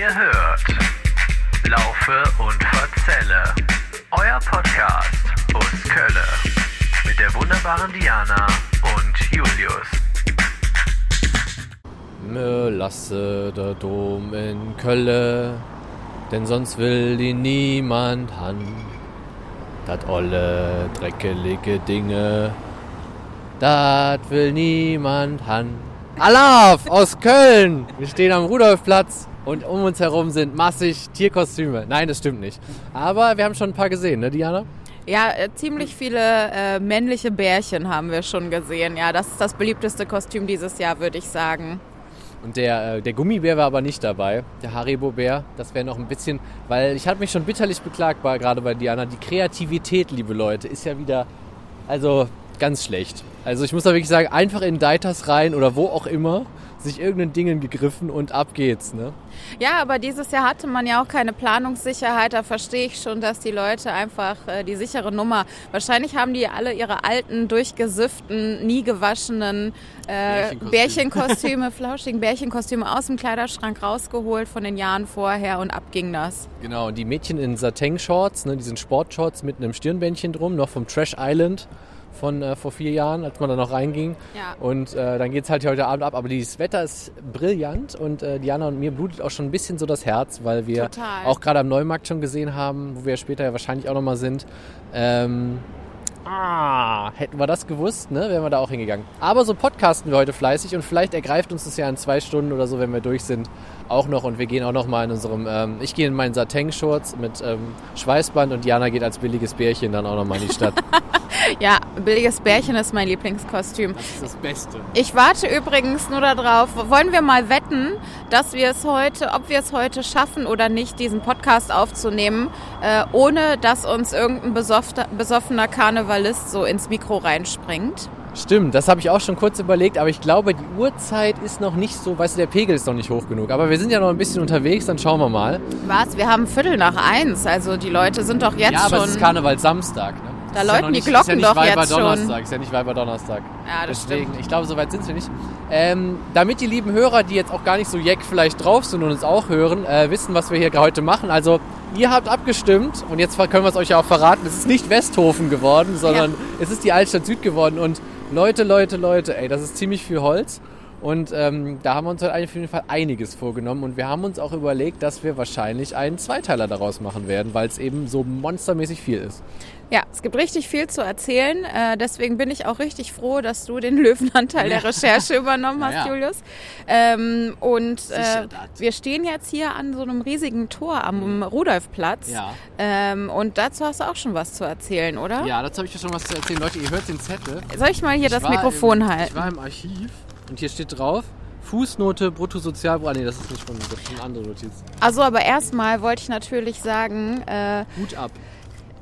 Ihr hört Laufe und Verzelle, euer Podcast aus Kölle mit der wunderbaren Diana und Julius. Me lasse der Dom in Kölle, denn sonst will ihn niemand han. Dat olle, dreckelige Dinge, dat will niemand han. Alaf aus Köln! Wir stehen am Rudolfplatz und um uns herum sind massig Tierkostüme. Nein, das stimmt nicht. Aber wir haben schon ein paar gesehen, ne, Diana? Ja, äh, ziemlich viele äh, männliche Bärchen haben wir schon gesehen. Ja, das ist das beliebteste Kostüm dieses Jahr, würde ich sagen. Und der, äh, der Gummibär war aber nicht dabei, der Haribo-Bär. Das wäre noch ein bisschen, weil ich habe mich schon bitterlich beklagt, gerade bei Diana. Die Kreativität, liebe Leute, ist ja wieder, also ganz schlecht. Also ich muss da wirklich sagen, einfach in Deitas rein oder wo auch immer, sich irgendeinen Dingen gegriffen und ab geht's, ne? Ja, aber dieses Jahr hatte man ja auch keine Planungssicherheit. Da verstehe ich schon, dass die Leute einfach äh, die sichere Nummer. Wahrscheinlich haben die alle ihre alten, durchgesüfften, nie gewaschenen äh, Bärchenkostüme. Bärchenkostüme, flauschigen Bärchenkostüme aus dem Kleiderschrank rausgeholt von den Jahren vorher und ab ging das. Genau, und die Mädchen in Sateng-Shorts, ne, diesen Sportshorts mit einem Stirnbändchen drum, noch vom Trash Island von äh, vor vier Jahren, als man da noch reinging. Ja. Und äh, dann geht's halt heute Abend ab. Aber dieses Wetter ist brillant und äh, Diana und mir blutet auch schon ein bisschen so das Herz, weil wir Total. auch gerade am Neumarkt schon gesehen haben, wo wir später ja wahrscheinlich auch nochmal sind. Ähm, ah, hätten wir das gewusst, ne, wären wir da auch hingegangen. Aber so podcasten wir heute fleißig und vielleicht ergreift uns das ja in zwei Stunden oder so, wenn wir durch sind, auch noch. Und wir gehen auch noch mal in unserem, ähm, ich gehe in meinen Sateng-Shorts mit ähm, Schweißband und Diana geht als billiges Bärchen dann auch noch mal in die Stadt. Ja, billiges Bärchen ist mein Lieblingskostüm. Das ist das Beste. Ich warte übrigens nur darauf. Wollen wir mal wetten, dass wir es heute, ob wir es heute schaffen oder nicht, diesen Podcast aufzunehmen, äh, ohne dass uns irgendein besoffter, besoffener Karnevalist so ins Mikro reinspringt? Stimmt, das habe ich auch schon kurz überlegt, aber ich glaube, die Uhrzeit ist noch nicht so, weißt du, der Pegel ist noch nicht hoch genug. Aber wir sind ja noch ein bisschen unterwegs, dann schauen wir mal. Was? Wir haben Viertel nach eins. Also die Leute sind doch jetzt ja, aber schon. es ist Karneval Samstag. Ne? Da läuten noch die Glocken ist ja nicht doch jetzt schon. Donnerstag, Ist ja nicht Weiber Donnerstag. Ja, das Deswegen, stimmt. ich glaube, so weit sind wir nicht. Ähm, damit die lieben Hörer, die jetzt auch gar nicht so jeck vielleicht drauf sind und uns auch hören, äh, wissen, was wir hier heute machen. Also, ihr habt abgestimmt und jetzt können wir es euch ja auch verraten. Es ist nicht Westhofen geworden, sondern es ist die Altstadt Süd geworden. Und Leute, Leute, Leute, ey, das ist ziemlich viel Holz. Und ähm, da haben wir uns heute auf jeden Fall einiges vorgenommen. Und wir haben uns auch überlegt, dass wir wahrscheinlich einen Zweiteiler daraus machen werden, weil es eben so monstermäßig viel ist. Ja, es gibt richtig viel zu erzählen. Äh, deswegen bin ich auch richtig froh, dass du den Löwenanteil der Recherche übernommen hast, Ja, ja. Julius. Ähm, und äh, wir stehen jetzt hier an so einem riesigen Tor am Rudolfplatz. Mhm. Ja. Ähm, und dazu hast du auch schon was zu erzählen, oder? Ja, dazu habe ich ja schon was zu erzählen. Leute, ihr hört den Zettel. Soll ich mal hier Ich das Mikrofon im, halten? Ich war im Archiv und hier steht drauf, Fußnote Bruttosozialbrutto. Ah, nee, das ist nicht von, das ist eine andere Notiz. Also, aber erstmal wollte ich natürlich sagen, äh, Hut ab.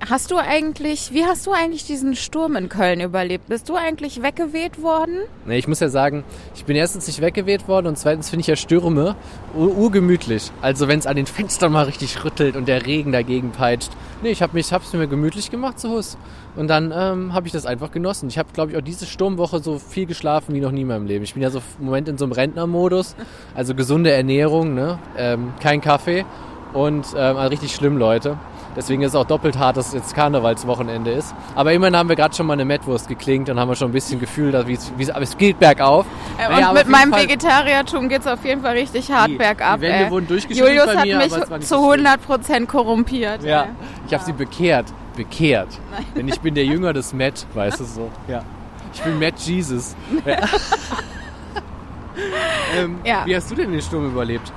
Hast du eigentlich, wie hast du eigentlich diesen Sturm in Köln überlebt? Bist du eigentlich weggeweht worden? Nee, ich muss ja sagen, ich bin erstens nicht weggeweht worden und zweitens finde ich ja Stürme ur urgemütlich. Also wenn es an den Fenstern mal richtig rüttelt und der Regen dagegen peitscht. Nee, ich habe hab's mir gemütlich gemacht zu Hus. Und dann ähm, habe ich das einfach genossen. Ich habe, glaube ich, auch diese Sturmwoche so viel geschlafen wie noch nie in meinem Leben. Ich bin ja so im Moment in so einem Rentnermodus. Also gesunde Ernährung, ne? ähm, kein Kaffee und ähm, also richtig schlimm, Leute. Deswegen ist es auch doppelt hart, dass es jetzt Karnevalswochenende ist. Aber immerhin haben wir gerade schon mal eine Mettwurst geklingt und haben wir schon ein bisschen Gefühl, dass, es, es, aber es geht bergauf. Äh, Naja, und mit meinem Fall- Vegetariertum geht's auf jeden Fall richtig hart Die- bergab. die Wände ey. wurden durchgeschüttelt Julius bei hat mir, mich es war nicht zu so schlimm. 100% korrumpiert. Ja, ey. ich habe sie bekehrt. Bekehrt. Denn ich bin der Jünger des Matt, weißt du so. Ja. Ich bin Matt Jesus. Ja. ähm, Ja. Wie hast du denn den Sturm überlebt?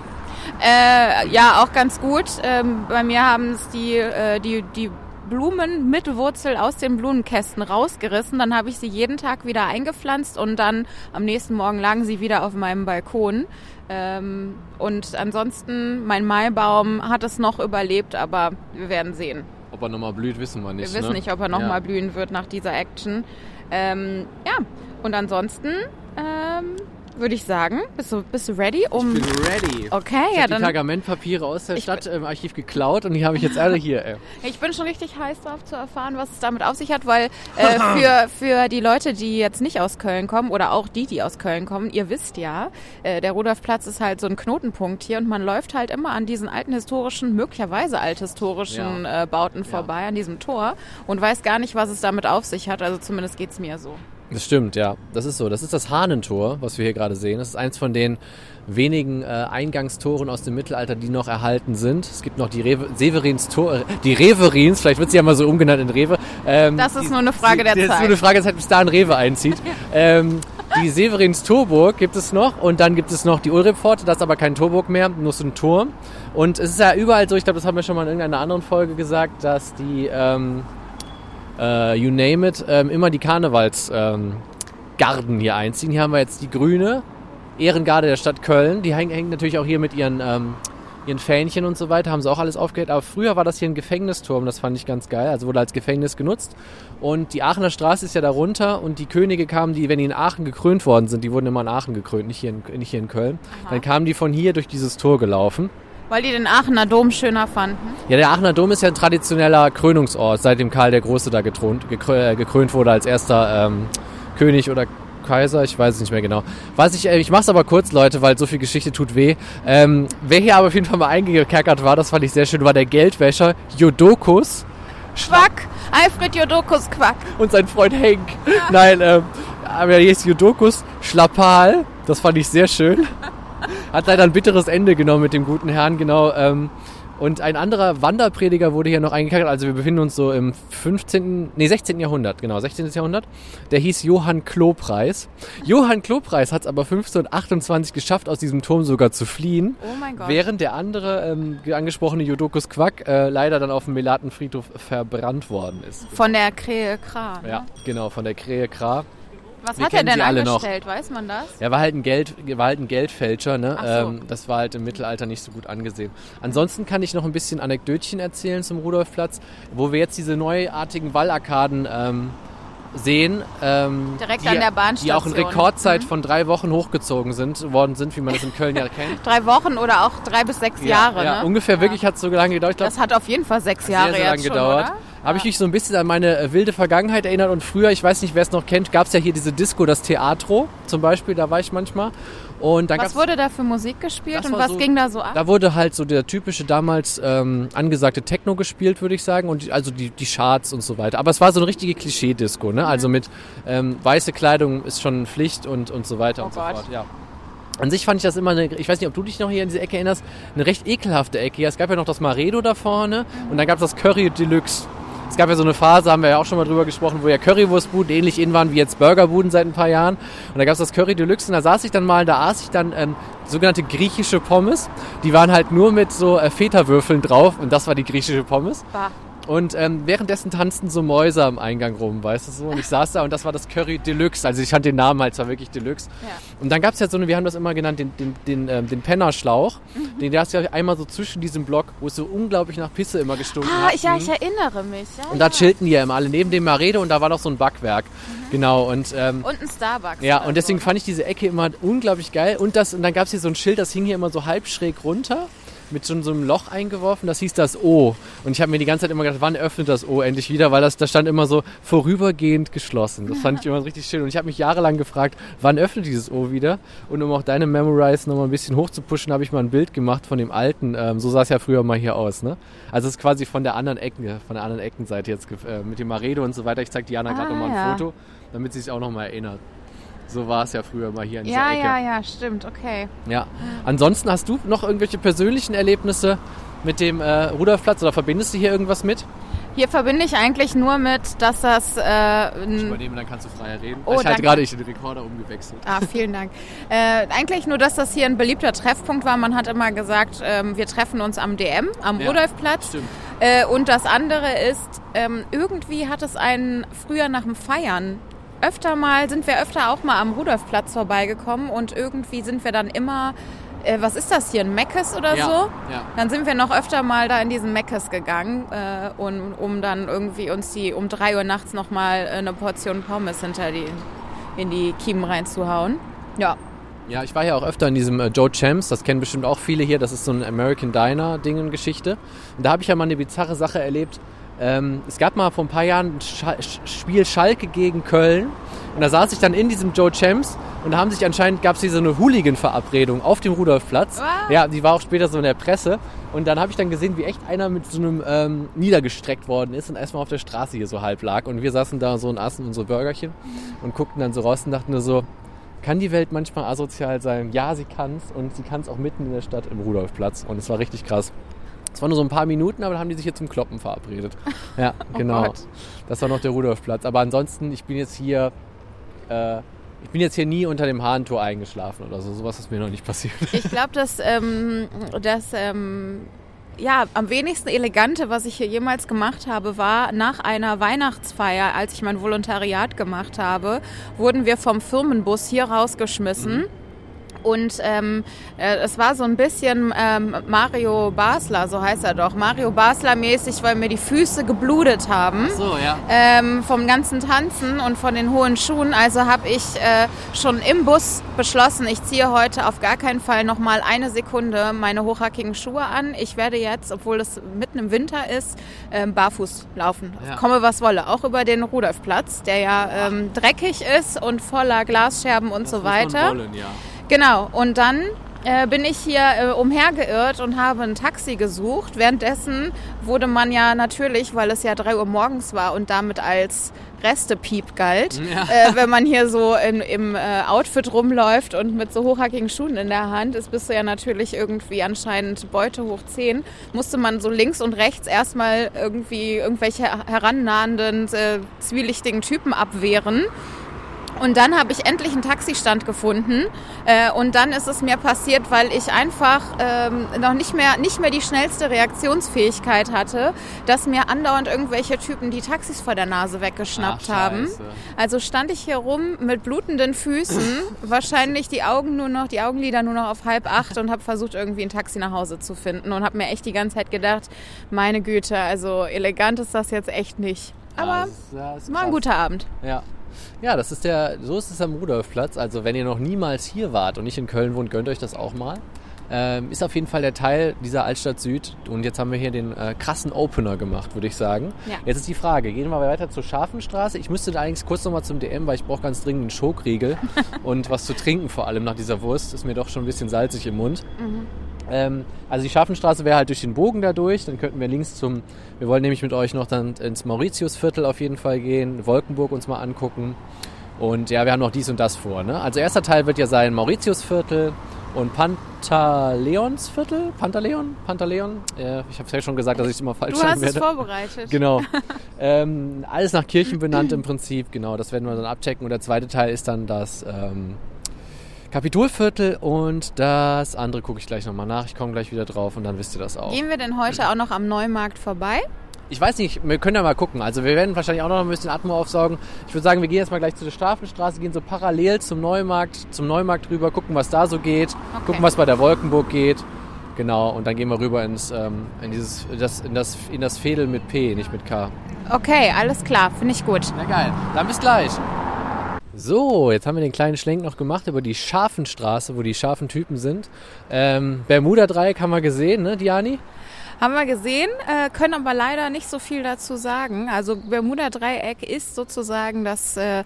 Äh, ja, auch ganz gut. Ähm, bei mir haben es die, äh, die, die Blumen mit Wurzel aus den Blumenkästen rausgerissen. Dann habe ich sie jeden Tag wieder eingepflanzt und dann am nächsten Morgen lagen sie wieder auf meinem Balkon. Ähm, und ansonsten, mein Maibaum hat es noch überlebt, aber wir werden sehen. Ob er nochmal blüht, wissen wir nicht. Wir wissen ne? nicht, ob er noch Ja. mal blühen wird nach dieser Action. Ähm, ja, und ansonsten ähm, würde ich sagen. Bist du, bist du ready? Um, Ich bin ready. okay, Ich ja habe die dann. Pergamentpapiere aus der Stadtarchiv geklaut und die habe ich jetzt alle hier. Ey. Ich bin schon richtig heiß drauf zu erfahren, was es damit auf sich hat, weil äh, für, für die Leute, die jetzt nicht aus Köln kommen oder auch die, die aus Köln kommen, ihr wisst ja, äh, der Rudolfplatz ist halt so ein Knotenpunkt hier und man läuft halt immer an diesen alten historischen, möglicherweise althistorischen Ja. äh, Bauten vorbei, an diesem Tor und weiß gar nicht, was es damit auf sich hat. Also zumindest geht's mir so. Das stimmt, ja. Das ist so. Das ist das Hahnentor, was wir hier gerade sehen. Das ist eins von den wenigen äh, Eingangstoren aus dem Mittelalter, die noch erhalten sind. Es gibt noch die Rewe, Severins Tor, äh, die Reverins, vielleicht wird sie ja mal so umgenannt in Rewe. Ähm, Das ist nur eine Frage der Das ist Zeit. nur eine Frage der Zeit, bis da ein Rewe einzieht. ähm, die Severins Torburg gibt es noch und dann gibt es noch die Ulrippforte, das ist aber kein Torburg mehr, nur so ein Turm. Und es ist ja überall so, ich glaube, das haben wir schon mal in irgendeiner anderen Folge gesagt, dass die ähm, äh, you name it, ähm, immer die Karnevalsgarden ähm, hier einziehen. Hier haben wir jetzt die Grüne, Ehrengarde der Stadt Köln. Die hängen, hängen natürlich auch hier mit ihren, ähm, ihren Fähnchen und so weiter, haben sie auch alles aufgehängt. Aber früher war das hier ein Gefängnisturm, das fand ich ganz geil. Also wurde als Gefängnis genutzt. Und die Aachener Straße ist ja darunter und die Könige kamen, die, wenn die in Aachen gekrönt worden sind, die wurden immer in Aachen gekrönt, nicht hier in, nicht hier in Köln. Dann kamen die von hier durch dieses Tor gelaufen. Weil die den Aachener Dom schöner fanden. Ja, der Aachener Dom ist ja ein traditioneller Krönungsort, seitdem Karl der Große da gekrönt, gekrö- äh, gekrönt wurde als erster ähm, König oder Kaiser, ich weiß es nicht mehr genau. Was ich, äh, ich mach's aber kurz, Leute, weil so viel Geschichte tut weh. Ähm, wer hier aber auf jeden Fall mal eingekerkert war, das fand ich sehr schön, war der Geldwäscher Jodokus Quack! Alfred Jodokus Quack. und sein Freund Henk. Nein, ähm, aber hier ist Jodokus Schlappal, das fand ich sehr schön. Hat leider ein bitteres Ende genommen mit dem guten Herrn, genau. Ähm, und ein anderer Wanderprediger wurde hier noch eingekackt. Also wir befinden uns so im 15., nee 16. Jahrhundert, genau, 16. Jahrhundert. Der hieß Johann Klopreis. Johann Klopreis hat es aber 1528 geschafft, aus diesem Turm sogar zu fliehen. Oh mein Gott. Während der andere ähm, angesprochene Jodokus Quack äh, leider dann auf dem Melatenfriedhof verbrannt worden ist. Von der Krähe Kra. Ne? Ja, genau, von der Krähe Kra. Was Wir hat er denn alle noch. angestellt? Weiß man das? Er war halt ein Geld, war halt ein Geldfälscher, ne? So. Ähm, das war halt im Mittelalter nicht so gut angesehen. Ansonsten kann ich noch ein bisschen Anekdötchen erzählen zum Rudolfplatz, wo wir jetzt diese neuartigen Wallarkaden ähm, sehen. Ähm, Direkt die, an der Die auch in Bahnstation. Mhm. Rekordzeit von drei Wochen hochgezogen sind, worden sind, wie man das in Köln ja kennt. Drei Wochen oder auch drei bis sechs Jahre, ja, ne? ungefähr wirklich hat es so lange gedauert. Glaub, Das hat auf jeden Fall sechs Jahre sehr, sehr lange schon, gedauert. oder? Habe ich mich so ein bisschen an meine äh, wilde Vergangenheit erinnert und früher, ich weiß nicht, wer es noch kennt, gab es ja hier diese Disco, das Teatro zum Beispiel, da war ich manchmal. Und dann Was wurde da für Musik gespielt und was so- ging da so ab? da wurde halt so der typische damals ähm, angesagte Techno gespielt, würde ich sagen, und die, also die, die Charts und so weiter. Aber es war so eine richtige Klischee-Disco, ne? Also mit ähm, weiße Kleidung ist schon Pflicht und, und so weiter Oh und so Gott. fort. Ja. An sich fand ich das immer eine, ich weiß nicht, ob du dich noch hier an diese Ecke erinnerst, eine recht ekelhafte Ecke. Ja, es gab ja noch das Maredo da vorne und dann gab es das Curry Deluxe. Es gab ja so eine Phase, haben wir ja auch schon mal drüber gesprochen, wo ja Currywurstbuden ähnlich in waren wie jetzt Burgerbuden seit ein paar Jahren. Und da gab es das Curry Deluxe und da saß ich dann mal, da aß ich dann ähm, sogenannte griechische Pommes. Die waren halt nur mit so äh, Feta-Würfeln drauf und das war die griechische Pommes. Bah. Und ähm, währenddessen tanzten so Mäuse am Eingang rum, weißt du so? Und ich saß da und das war das Curry Deluxe. Also ich fand den Namen halt, es war wirklich Deluxe. Ja. Und dann gab es ja so eine, wir haben das immer genannt, den, den, den, ähm, den Pennerschlauch. Mhm. Den hast du ja einmal so zwischen diesem Block, wo es so unglaublich nach Pisse immer gestunken Ah, hat. ich, ja, ich erinnere mich. Ja, und da ja. chillten die ja immer alle neben dem Marede und da war noch so ein Backwerk. Mhm. Genau. Und ähm, Und ein Starbucks. ja, und deswegen so. fand ich diese Ecke immer unglaublich geil. Und, das, und dann gab es hier so ein Schild, das hing hier immer so halb schräg runter, mit so, so einem Loch eingeworfen, das hieß das O. Und ich habe mir die ganze Zeit immer gedacht, wann öffnet das O endlich wieder, weil das da stand immer so vorübergehend geschlossen. Das fand ich immer richtig schön. Und ich habe mich jahrelang gefragt, wann öffnet dieses O wieder? Und um auch deine Memorize nochmal ein bisschen hochzupuschen, habe ich mal ein Bild gemacht von dem alten. Ähm, so sah es ja früher mal hier aus. Ne? Also es ist quasi von der anderen Ecke, von der anderen Eckenseite jetzt äh, mit dem Maredo und so weiter. Ich zeige Diana gerade Ah, nochmal ein ja. Foto, damit sie sich auch nochmal erinnert. So war es ja früher mal hier dieser Ja, Ecke. ja, ja, stimmt, okay. Ja. Ansonsten hast du noch irgendwelche persönlichen Erlebnisse mit dem äh, Rudolfplatz oder verbindest du hier irgendwas mit? Hier verbinde ich eigentlich nur mit, dass das äh, Ich übernehme, dann kannst du freier reden. Oh, ich halte danke. gerade ich den Rekorder umgewechselt. Ah, vielen Dank. Äh, eigentlich nur, dass das hier ein beliebter Treffpunkt war. Man hat immer gesagt, ähm, wir treffen uns am DM, am Ja, Rudolfplatz. Stimmt. Äh, und das andere ist, ähm, irgendwie hat es einen früher nach dem Feiern öfter mal, sind wir öfter auch mal am Rudolfplatz vorbeigekommen und irgendwie sind wir dann immer, äh, was ist das hier, ein Meckes oder Ja, so? ja. Dann sind wir noch öfter mal da in diesen Meckes gegangen, äh, und, um dann irgendwie uns die um drei Uhr nachts nochmal eine Portion Pommes hinter die, in die Kiemen reinzuhauen. Ja, Ja, ich war ja auch öfter in diesem äh, Joe Champs, das kennen bestimmt auch viele hier, das ist so ein American Diner Ding und Geschichte. Und da habe ich ja mal eine bizarre Sache erlebt. Ähm, es gab mal vor ein paar Jahren ein Scha Spiel Schalke gegen Köln und da saß ich dann in diesem Joe Champs und da haben sich anscheinend, gab es hier so eine Hooligan-Verabredung auf dem Rudolfplatz. Wow. Ja, die war auch später so in der Presse und dann habe ich dann gesehen, wie echt einer mit so einem ähm, niedergestreckt worden ist und erstmal auf der Straße hier so halb lag und wir saßen da so und aßen unsere Burgerchen und guckten dann so raus und dachten nur so, kann die Welt manchmal asozial sein? Ja, sie kann's und sie kann's auch mitten in der Stadt im Rudolfplatz und es war richtig krass. Es waren nur so ein paar Minuten, aber dann haben die sich hier zum Kloppen verabredet. Ja, genau. Gott. das war noch der Rudolfplatz. Aber ansonsten, ich bin jetzt hier, äh, ich bin jetzt hier nie unter dem Hahntor eingeschlafen oder so. Sowas ist mir noch nicht passiert. Ich glaube, dass ähm, das ähm, ja, am wenigsten elegante, was ich hier jemals gemacht habe, war nach einer Weihnachtsfeier, als ich mein Volontariat gemacht habe, wurden wir vom Firmenbus hier rausgeschmissen. Und ähm, äh, es war so ein bisschen ähm, Mario Basler, so heißt er doch, Mario Basler mäßig, weil mir die Füße geblutet haben So, ja. ähm, vom ganzen Tanzen und von den hohen Schuhen. Also habe ich äh, schon im Bus beschlossen, ich ziehe heute auf gar keinen Fall noch mal eine Sekunde meine hochhackigen Schuhe an. Ich werde jetzt, obwohl es mitten im Winter ist, ähm, barfuß laufen. Ja. Komme was wolle. Auch über den Rudolfplatz, der ja ähm, dreckig ist und voller Glasscherben und so weiter. Wollen, ja. Genau, und dann äh, bin ich hier äh, umhergeirrt und habe ein Taxi gesucht. Währenddessen wurde man ja natürlich, weil es ja 3 Uhr morgens war und damit als Restepiep galt, Ja. äh, wenn man hier so in, im äh, Outfit rumläuft und mit so hochhackigen Schuhen in der Hand ist, bist du ja natürlich irgendwie anscheinend Beute hoch 10, musste man so links und rechts erstmal irgendwie irgendwelche herannahenden, äh, zwielichtigen Typen abwehren. Und dann habe ich endlich einen Taxistand gefunden. Äh, und dann ist es mir passiert, weil ich einfach ähm, noch nicht mehr, nicht mehr die schnellste Reaktionsfähigkeit hatte, dass mir andauernd irgendwelche Typen die Taxis vor der Nase weggeschnappt Ach, haben. Also stand ich hier rum mit blutenden Füßen, wahrscheinlich die Augen nur noch, die Augenlider nur noch auf halb acht und habe versucht, irgendwie ein Taxi nach Hause zu finden und habe mir echt die ganze Zeit gedacht, meine Güte, also elegant ist das jetzt echt nicht. Aber das ist war ein guter Abend. Ja. Ja, das ist der, so ist es am Rudolfplatz. Also wenn ihr noch niemals hier wart und nicht in Köln wohnt, gönnt euch das auch mal. Ähm, ist auf jeden Fall der Teil dieser Altstadt Süd. Und jetzt haben wir hier den äh, krassen Opener gemacht, würde ich sagen. Ja. Jetzt ist die Frage, gehen wir weiter zur Scharfenstraße? Ich müsste da allerdings kurz nochmal zum DM, weil ich brauche ganz dringend einen Schokriegel und was zu trinken vor allem nach dieser Wurst. Ist mir doch schon ein bisschen salzig im Mund. Ähm, also die Scharfenstraße wäre halt durch den Bogen da durch. Dann könnten wir links zum, wir wollen nämlich mit euch noch dann ins Mauritiusviertel auf jeden Fall gehen, Wolkenburg uns mal angucken. Und ja, wir haben noch dies und das vor. Ne? Also erster Teil wird ja sein Mauritiusviertel und Pantaleonsviertel. Pantaleon? Pantaleon? Ja, ich habe es ja schon gesagt, dass ich es immer falsch Du sagen hast es werde. vorbereitet. Genau. ähm, alles nach Kirchen benannt im Prinzip. Genau, das werden wir dann abchecken. Und der zweite Teil ist dann das ähm, Kapitolviertel und das andere gucke ich gleich nochmal nach. Ich komme gleich wieder drauf und dann wisst ihr das auch. Gehen wir denn heute auch noch am Neumarkt vorbei? Ich weiß nicht, wir können ja mal gucken. Also wir werden wahrscheinlich auch noch ein bisschen Atmo aufsaugen. Ich würde sagen, wir gehen jetzt mal gleich zu der Strafenstraße, gehen so parallel zum Neumarkt, zum Neumarkt rüber, gucken, was da so geht, gucken, was bei der Wolkenburg geht. Genau, und dann gehen wir rüber ins, ähm, in, dieses, das, in, das, in das Fädel mit P, nicht mit K. Okay, alles klar, finde ich gut. Na geil, dann bis gleich. So, jetzt haben wir den kleinen Schlenk noch gemacht über die Schafenstraße, wo die scharfen Typen sind. Ähm, Bermuda-Dreieck haben wir gesehen, ne, Diani? Haben wir gesehen, äh, können aber leider nicht so viel dazu sagen. Also Bermuda-Dreieck ist sozusagen das äh,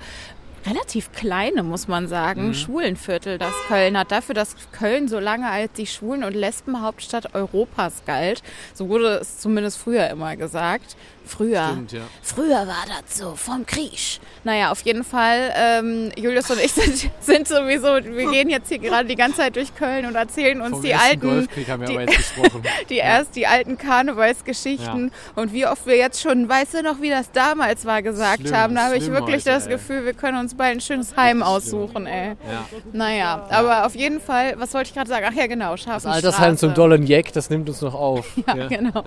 relativ kleine, muss man sagen, Schwulenviertel, das Köln hat. Dafür, dass Köln so lange als die Schwulen- und Lesbenhauptstadt Europas galt. So wurde es zumindest früher immer gesagt. Früher. Stimmt, ja. Früher war das so, vom Krieg. Naja, auf jeden Fall, ähm, Julius und ich sind, sind sowieso, wir gehen jetzt hier gerade die ganze Zeit durch Köln und erzählen uns Vom die alten, Golfkrieg haben wir die- aber jetzt gesprochen. die erst die alten Karnevalsgeschichten und wie oft wir jetzt schon, weißt du noch, wie das damals war, gesagt Schlimm, haben. Da habe ich wirklich heute, das ey. Gefühl, wir können uns bald ein schönes Heim aussuchen, ey. Ja. Naja, aber auf jeden Fall, was wollte ich gerade sagen? Ach ja, genau, scharfe Das Altersheim zum Dollen Jack, das nimmt uns noch auf. Ja, genau.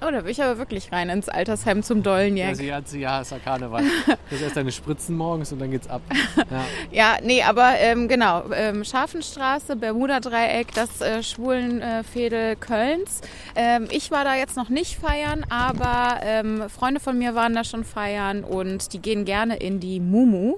Oh, da will ich aber wirklich rein ins Altersheim zum Ja, Dollenjäger. sie hat sie, ja, ist ja Karneval. Das erst deine Spritzen morgens und dann geht's ab. Ja. Ja, nee, aber ähm, genau, ähm, Scharfenstraße, Bermuda-Dreieck, das äh, Schwulenfädel Kölns. Ähm, ich war da jetzt noch nicht feiern, aber ähm, Freunde von mir waren da schon feiern und die gehen gerne in die Mumu.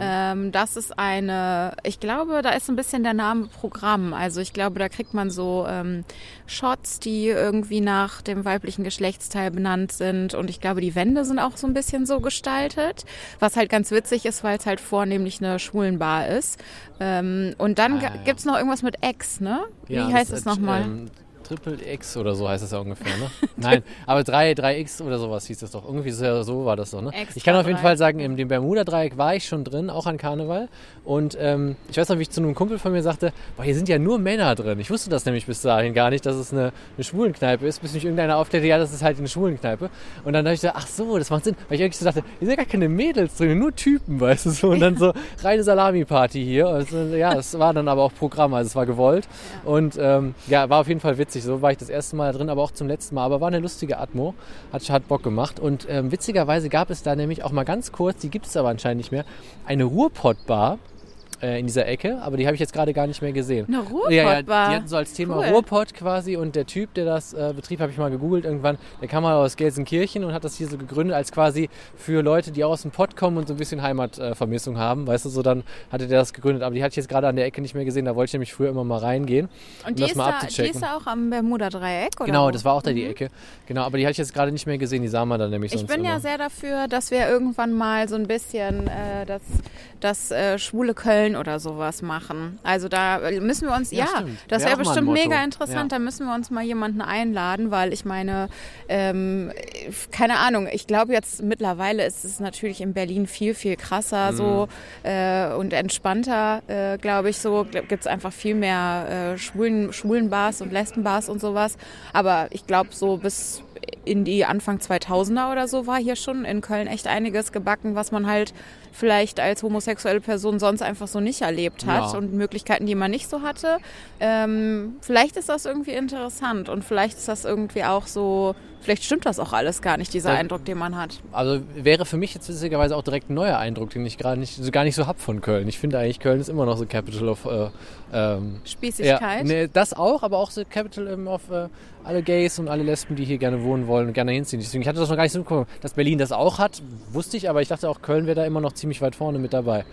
Ähm, das ist eine, ich glaube, da ist ein bisschen der Name Programm. Also ich glaube, da kriegt man so ähm, Shots, die irgendwie nach dem weiblichen Geschlechtsteil benannt sind. Und ich glaube, die Wände sind auch so ein bisschen so gestaltet. Was halt ganz witzig ist, weil es halt vornehmlich eine Schwulenbar ist. Ähm, und dann Ah, ja. gibt's noch irgendwas mit X, ne? Wie Ja, heißt es nochmal? Ähm, Triple X oder so heißt es ja ungefähr, ne? Nein, aber 3, 3X oder sowas hieß das doch. Irgendwie so, so war das doch, ne? Extra ich kann auf jeden drei. Fall sagen, in dem Bermuda-Dreieck war ich schon drin, auch an Karneval. Und ähm, ich weiß noch, wie ich zu einem Kumpel von mir sagte, boah, hier sind ja nur Männer drin. Ich wusste das nämlich bis dahin gar nicht, dass es eine, eine Schwulenkneipe ist, bis mich irgendeiner aufklärte, ja, das ist halt eine Schwulenkneipe. Und dann dachte ich so, ach so, das macht Sinn. Weil ich eigentlich so dachte, hier sind ja gar keine Mädels drin, nur Typen, weißt du so. Und dann so reine Salami-Party hier. Also, ja, es war dann aber auch Programm, also es war gewollt. Und ähm, ja, war auf jeden Fall witzig. So war ich das erste Mal drin, aber auch zum letzten Mal. Aber war eine lustige Atmo. Hat, hat Bock gemacht. Und ähm, witzigerweise gab es da nämlich auch mal ganz kurz, die gibt es aber anscheinend nicht mehr, eine Ruhrpott-Bar äh, in dieser Ecke. Aber die habe ich jetzt gerade gar nicht mehr gesehen. Eine Ja, ja, Ruhrpottbar. die hatten so als Thema Cool. Ruhrpott quasi und der Typ, der das äh, betrieb, habe ich mal gegoogelt irgendwann, der kam mal aus Gelsenkirchen und hat das hier so gegründet als quasi für Leute, die aus dem Pott kommen und so ein bisschen Heimatvermissung äh, haben, weißt du, so dann hatte der das gegründet, aber die hatte ich jetzt gerade an der Ecke nicht mehr gesehen, da wollte ich nämlich früher immer mal reingehen. Und um die das ist, mal da, die ist da auch am Bermuda-Dreieck, oder? Genau, das war auch da die Ecke. Genau, aber die hatte ich jetzt gerade nicht mehr gesehen, die sah man dann nämlich Ich sonst bin immer. ja sehr dafür, dass wir irgendwann mal so ein bisschen äh, das, das äh, schwule Köln oder sowas machen. Also da müssen wir uns, Ja, ja, das Wär wäre ein bestimmt mega interessant. Ja. Da müssen wir uns mal jemanden einladen, weil ich meine, ähm, keine Ahnung, ich glaube jetzt mittlerweile ist es natürlich in Berlin viel, viel krasser Mhm. so äh, und entspannter, äh, glaube ich so. Gibt es einfach viel mehr äh, schwulen, schwulen Bars und Lesbenbars und sowas. Aber ich glaube so bis in die Anfang 2000er oder so war hier schon in Köln echt einiges gebacken, was man halt vielleicht als homosexuelle Person sonst einfach so nicht erlebt hat Ja. und Möglichkeiten, die man nicht so hatte. Ähm, vielleicht ist das irgendwie interessant und vielleicht ist das irgendwie auch so, vielleicht stimmt das auch alles gar nicht, dieser Ja. Eindruck, den man hat. Also wäre für mich jetzt witzigerweise auch direkt ein neuer Eindruck, den ich gerade nicht, so gar nicht so hab von Köln. Ich finde eigentlich, Köln ist immer noch so Capital of äh, ähm, Spießigkeit. Ja, nee, das auch, aber auch so Capital ähm, of äh, alle Gays und alle Lesben, die hier gerne wohnen wollen und gerne hinziehen. Deswegen, ich hatte das noch gar nicht so mitbekommen. Dass Berlin das auch hat, wusste ich, aber ich dachte auch, Köln wäre da immer noch ziemlich weit vorne mit dabei.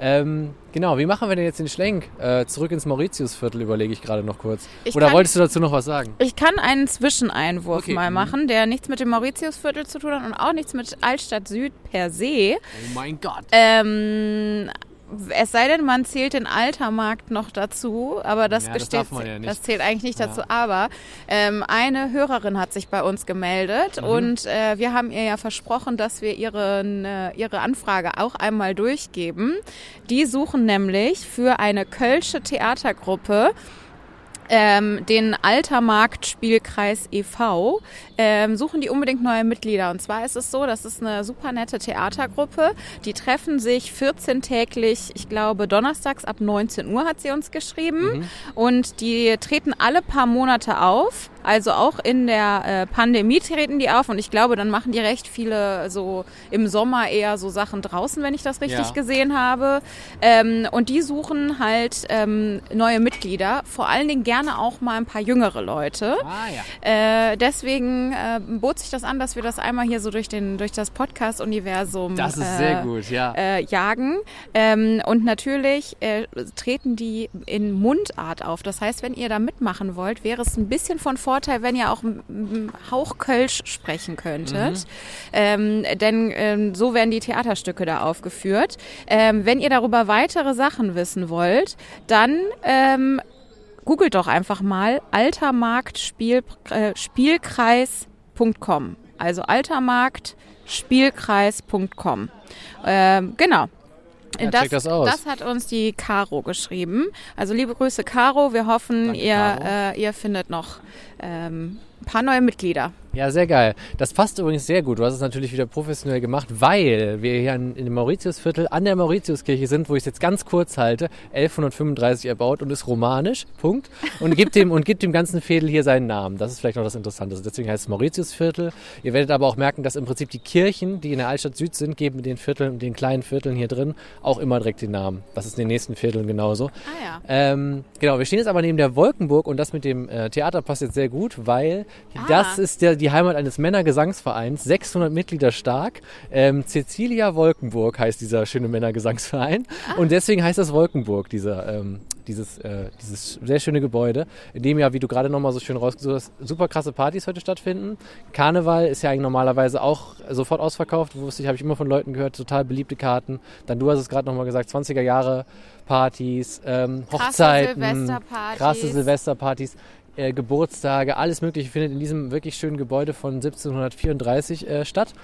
Ähm, genau, wie machen wir denn jetzt den Schlenk? Äh, zurück ins Mauritiusviertel überlege ich gerade noch kurz. Ich Oder kann- wolltest du dazu noch was sagen? Ich kann einen Zwischeneinwurf Okay, mal mhm. machen, der nichts mit dem Mauritiusviertel zu tun hat und auch nichts mit Altstadt Süd per se. Oh mein Gott. Ähm, es sei denn, man zählt den Altermarkt noch dazu, aber das, Ja, das besteht, man ja das zählt eigentlich nicht Ja. dazu. Aber ähm, eine Hörerin hat sich bei uns gemeldet Mhm. und äh, wir haben ihr ja versprochen, dass wir ihren, äh, ihre Anfrage auch einmal durchgeben. Die suchen nämlich für eine kölsche Theatergruppe ähm, den Altermarkt Spielkreis e.V. Ähm, suchen die unbedingt neue Mitglieder. Und zwar ist es so, das ist eine super nette Theatergruppe. Die treffen sich 14 täglich, ich glaube donnerstags ab 19 Uhr hat sie uns geschrieben. Und die treten alle paar Monate auf. Also auch in der äh, Pandemie treten die auf. Und ich glaube, dann machen die recht viele so im Sommer eher so Sachen draußen, wenn ich das richtig Ja. gesehen habe. Ähm, und die suchen halt ähm, neue Mitglieder. Vor allen Dingen gerne auch mal ein paar jüngere Leute. Ah ja. Äh, deswegen äh, bot sich das an, dass wir das einmal hier so durch, den, durch das Podcast-Universum Das ist äh, sehr gut, ja. äh, jagen. Ähm, und natürlich äh, treten die in Mundart auf. Das heißt, wenn ihr da mitmachen wollt, wäre es ein bisschen von Vorteil, wenn ihr auch m- Hauchkölsch sprechen könntet. Ähm, denn ähm, so werden die Theaterstücke da aufgeführt. Ähm, wenn ihr darüber weitere Sachen wissen wollt, dann ähm, googelt doch einfach mal altermarktspiel, äh. Also altermarktspielkreis.com. Ähm, genau. Ja, das aus. das hat uns die Caro geschrieben. Also liebe Grüße, Caro. Wir hoffen, Danke, ihr, Caro. äh, ihr findet noch ähm, ein paar neue Mitglieder. Ja, sehr geil. Das passt übrigens sehr gut. Du hast es natürlich wieder professionell gemacht, weil wir hier in, dem Mauritiusviertel an der Mauritiuskirche sind, wo ich es jetzt ganz kurz halte. 1135 erbaut und ist romanisch. Punkt. Und gibt dem, und gibt dem ganzen Viertel hier seinen Namen. Das ist vielleicht noch das Interessante. Deswegen heißt es Mauritiusviertel. Ihr werdet aber auch merken, dass im Prinzip die Kirchen, die in der Altstadt Süd sind, geben den Vierteln, den kleinen Vierteln hier drin auch immer direkt den Namen. Das ist in den nächsten Vierteln genauso. Ah ja. Ähm, genau, wir stehen jetzt aber neben der Wolkenburg und das mit dem äh, Theater passt jetzt sehr gut, weil Ah. das ist der, die Heimat eines Männergesangsvereins, 600 Mitglieder stark. Ähm, Cecilia Wolkenburg heißt dieser schöne Männergesangsverein und deswegen heißt das Wolkenburg, dieser, ähm, dieses, äh, dieses sehr schöne Gebäude, in dem ja, wie du gerade nochmal so schön rausgesucht hast, super krasse Partys heute stattfinden. Karneval ist ja eigentlich normalerweise auch sofort ausverkauft, wusste ich, habe ich immer von Leuten gehört, total beliebte Karten. Dann du hast es gerade nochmal gesagt, 20er Jahre Partys, ähm, Krasse Hochzeiten, Silvesterpartys. krasse Silvesterpartys, äh, Geburtstage, alles Mögliche findet in diesem wirklich schönen Gebäude von 1734 äh, statt.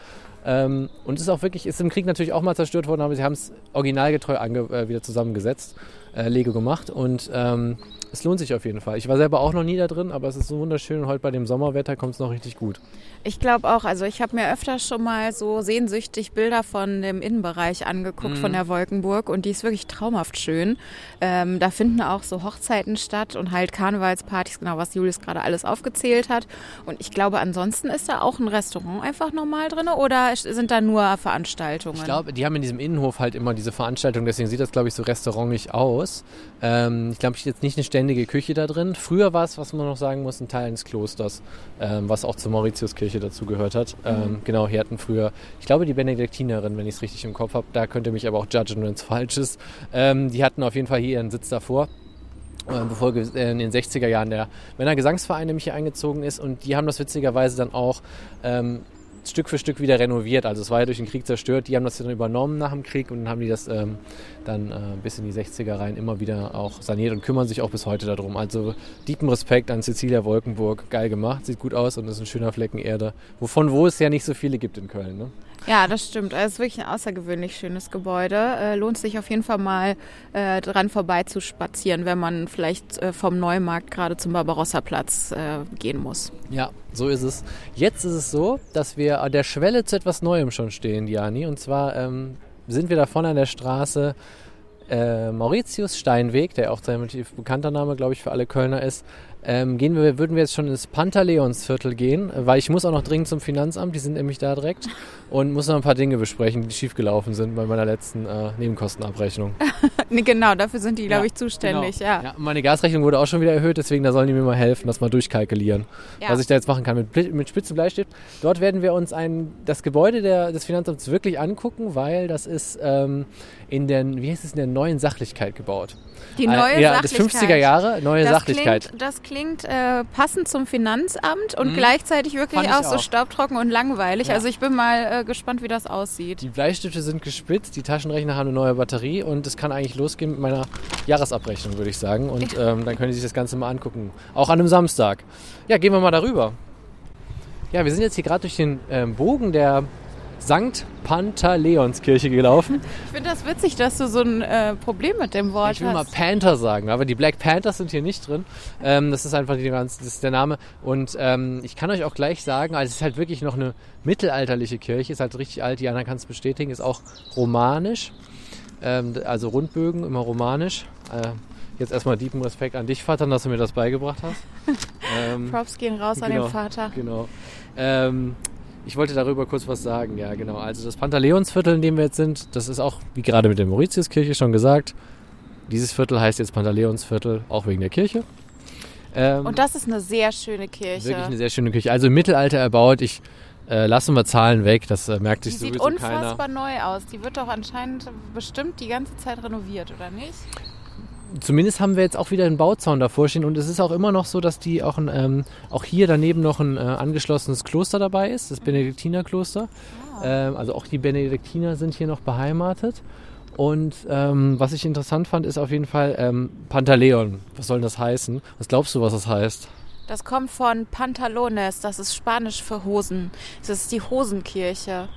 Ähm, und ist auch wirklich, ist im Krieg natürlich auch mal zerstört worden, aber sie haben es originalgetreu äh, wieder zusammengesetzt, äh, Lego gemacht und ähm, es lohnt sich auf jeden Fall. Ich war selber auch noch nie da drin, aber es ist so wunderschön und heute bei dem Sommerwetter kommt es noch richtig gut. Ich glaube auch, also ich habe mir öfter schon mal so sehnsüchtig Bilder von dem Innenbereich angeguckt, von der Wolkenburg und die ist wirklich traumhaft schön. Ähm, da finden auch so Hochzeiten statt und halt Karnevalspartys, genau was Julius gerade alles aufgezählt hat. Und ich glaube, ansonsten ist da auch ein Restaurant einfach normal drin oder sind da nur Veranstaltungen? Ich glaube, die haben in diesem Innenhof halt immer diese Veranstaltung, deswegen sieht das, glaube ich, so restaurantig aus. Ähm, ich glaube, ich jetzt nicht eine ständige Küche da drin. Früher war es, was man noch sagen muss, ein Teil eines Klosters, ähm, was auch zur Mauritiuskirche dazu gehört hat. Ähm, genau, hier hatten früher, ich glaube, die Benediktinerin, wenn ich es richtig im Kopf habe, da könnt ihr mich aber auch judgen, wenn es falsch ist. Ähm, die hatten auf jeden Fall hier ihren Sitz davor. äh, bevor äh, in den 60er Jahren der Männergesangsverein nämlich hier eingezogen ist und die haben das witzigerweise dann auch ähm, Stück für Stück wieder renoviert. Also es war ja durch den Krieg zerstört. Die haben das dann übernommen nach dem Krieg und dann haben die das ähm, dann äh, bis in die 60er rein immer wieder auch saniert und kümmern sich auch bis heute darum. Also tiefen Respekt an Cecilia Wolkenburg. Geil gemacht, sieht gut aus und ist ein schöner Flecken Erde. Wovon wo es ja nicht so viele gibt in Köln. Ne? Ja, das stimmt. Es ist wirklich ein außergewöhnlich schönes Gebäude. Äh, lohnt sich auf jeden Fall mal äh, dran vorbei zu spazieren, wenn man vielleicht äh, vom Neumarkt gerade zum Barbarossa-Platz äh, gehen muss. Ja, so ist es. Jetzt ist es so, dass wir an der Schwelle zu etwas Neuem schon stehen, Jani. Und zwar ähm, sind wir da vorne an der Straße äh, Mauritius Steinweg, der auch sein relativ bekannter Name, glaube ich, für alle Kölner ist. Ähm, gehen wir, würden wir jetzt schon ins Pantaleonsviertel gehen, äh, weil ich muss auch noch dringend zum Finanzamt, die sind nämlich da direkt und muss noch ein paar Dinge besprechen, die schiefgelaufen sind bei meiner letzten äh, Nebenkostenabrechnung. nee, genau, dafür sind die, glaube Ja, ich, zuständig. Genau. Ja. ja. Meine Gasrechnung wurde auch schon wieder erhöht, deswegen da sollen die mir mal helfen, das mal durchkalkulieren, Ja. was ich da jetzt machen kann mit, mit spitzen Bleistift. Dort werden wir uns ein, das Gebäude der, des Finanzamts wirklich angucken, weil das ist ähm, in der, wie heißt es, in der neuen Sachlichkeit gebaut. Die Äh, neue ja, das Sachlichkeit. 50er Jahre, neue Das Sachlichkeit. klingt, das klingt äh, passend zum Finanzamt und Mhm. gleichzeitig wirklich ich auch so auch. staubtrocken und langweilig. Ja. Also ich bin mal äh, gespannt, wie das aussieht. Die Bleistifte sind gespitzt, die Taschenrechner haben eine neue Batterie und es kann eigentlich losgehen mit meiner Jahresabrechnung, würde ich sagen. Und ähm, dann können Sie sich das Ganze mal angucken. Auch an einem Samstag. Ja, gehen wir mal darüber. Ja, wir sind jetzt hier gerade durch den ähm, Bogen der St. Pantaleonskirche gelaufen. Ich finde das witzig, dass du so ein äh, Problem mit dem Wort Ich will mal hast. Panther sagen, aber die Black Panthers sind hier nicht drin. Ähm, das ist einfach die ganze, das ist der Name. Und ähm, ich kann euch auch gleich sagen, also es ist halt wirklich noch eine mittelalterliche Kirche, ist halt richtig alt, Jana kann es bestätigen, ist auch romanisch. Ähm, also Rundbögen, immer romanisch. Äh, jetzt erstmal tiefen Respekt an dich, Vater, dass du mir das beigebracht hast. ähm, Props gehen raus an Genau, den Vater. Genau. Ich wollte darüber kurz was sagen, ja genau. Also das Pantaleonsviertel, in dem wir jetzt sind, das ist auch, wie gerade mit der Mauritiuskirche schon gesagt, dieses Viertel heißt jetzt Pantaleonsviertel, auch wegen der Kirche. Ähm, Und das ist eine sehr schöne Kirche. wirklich eine sehr schöne Kirche. Also im Mittelalter erbaut. Ich äh, lassen wir Zahlen weg, das äh, merkt die sich sieht sowieso unfassbar keiner. neu aus. Die wird doch anscheinend bestimmt die ganze Zeit renoviert, oder nicht? Zumindest haben wir jetzt auch wieder einen Bauzaun davor stehen und es ist auch immer noch so, dass die auch, ein, ähm, auch hier daneben noch ein äh, angeschlossenes Kloster dabei ist, das Benediktinerkloster. Ähm, also auch die Benediktiner sind hier noch beheimatet. Und ähm, was ich interessant fand, ist auf jeden Fall ähm, Pantaleon. Was soll das heißen? Was glaubst du, was das heißt? Das kommt von Pantalones, das ist Spanisch für Hosen. Das ist die Hosenkirche.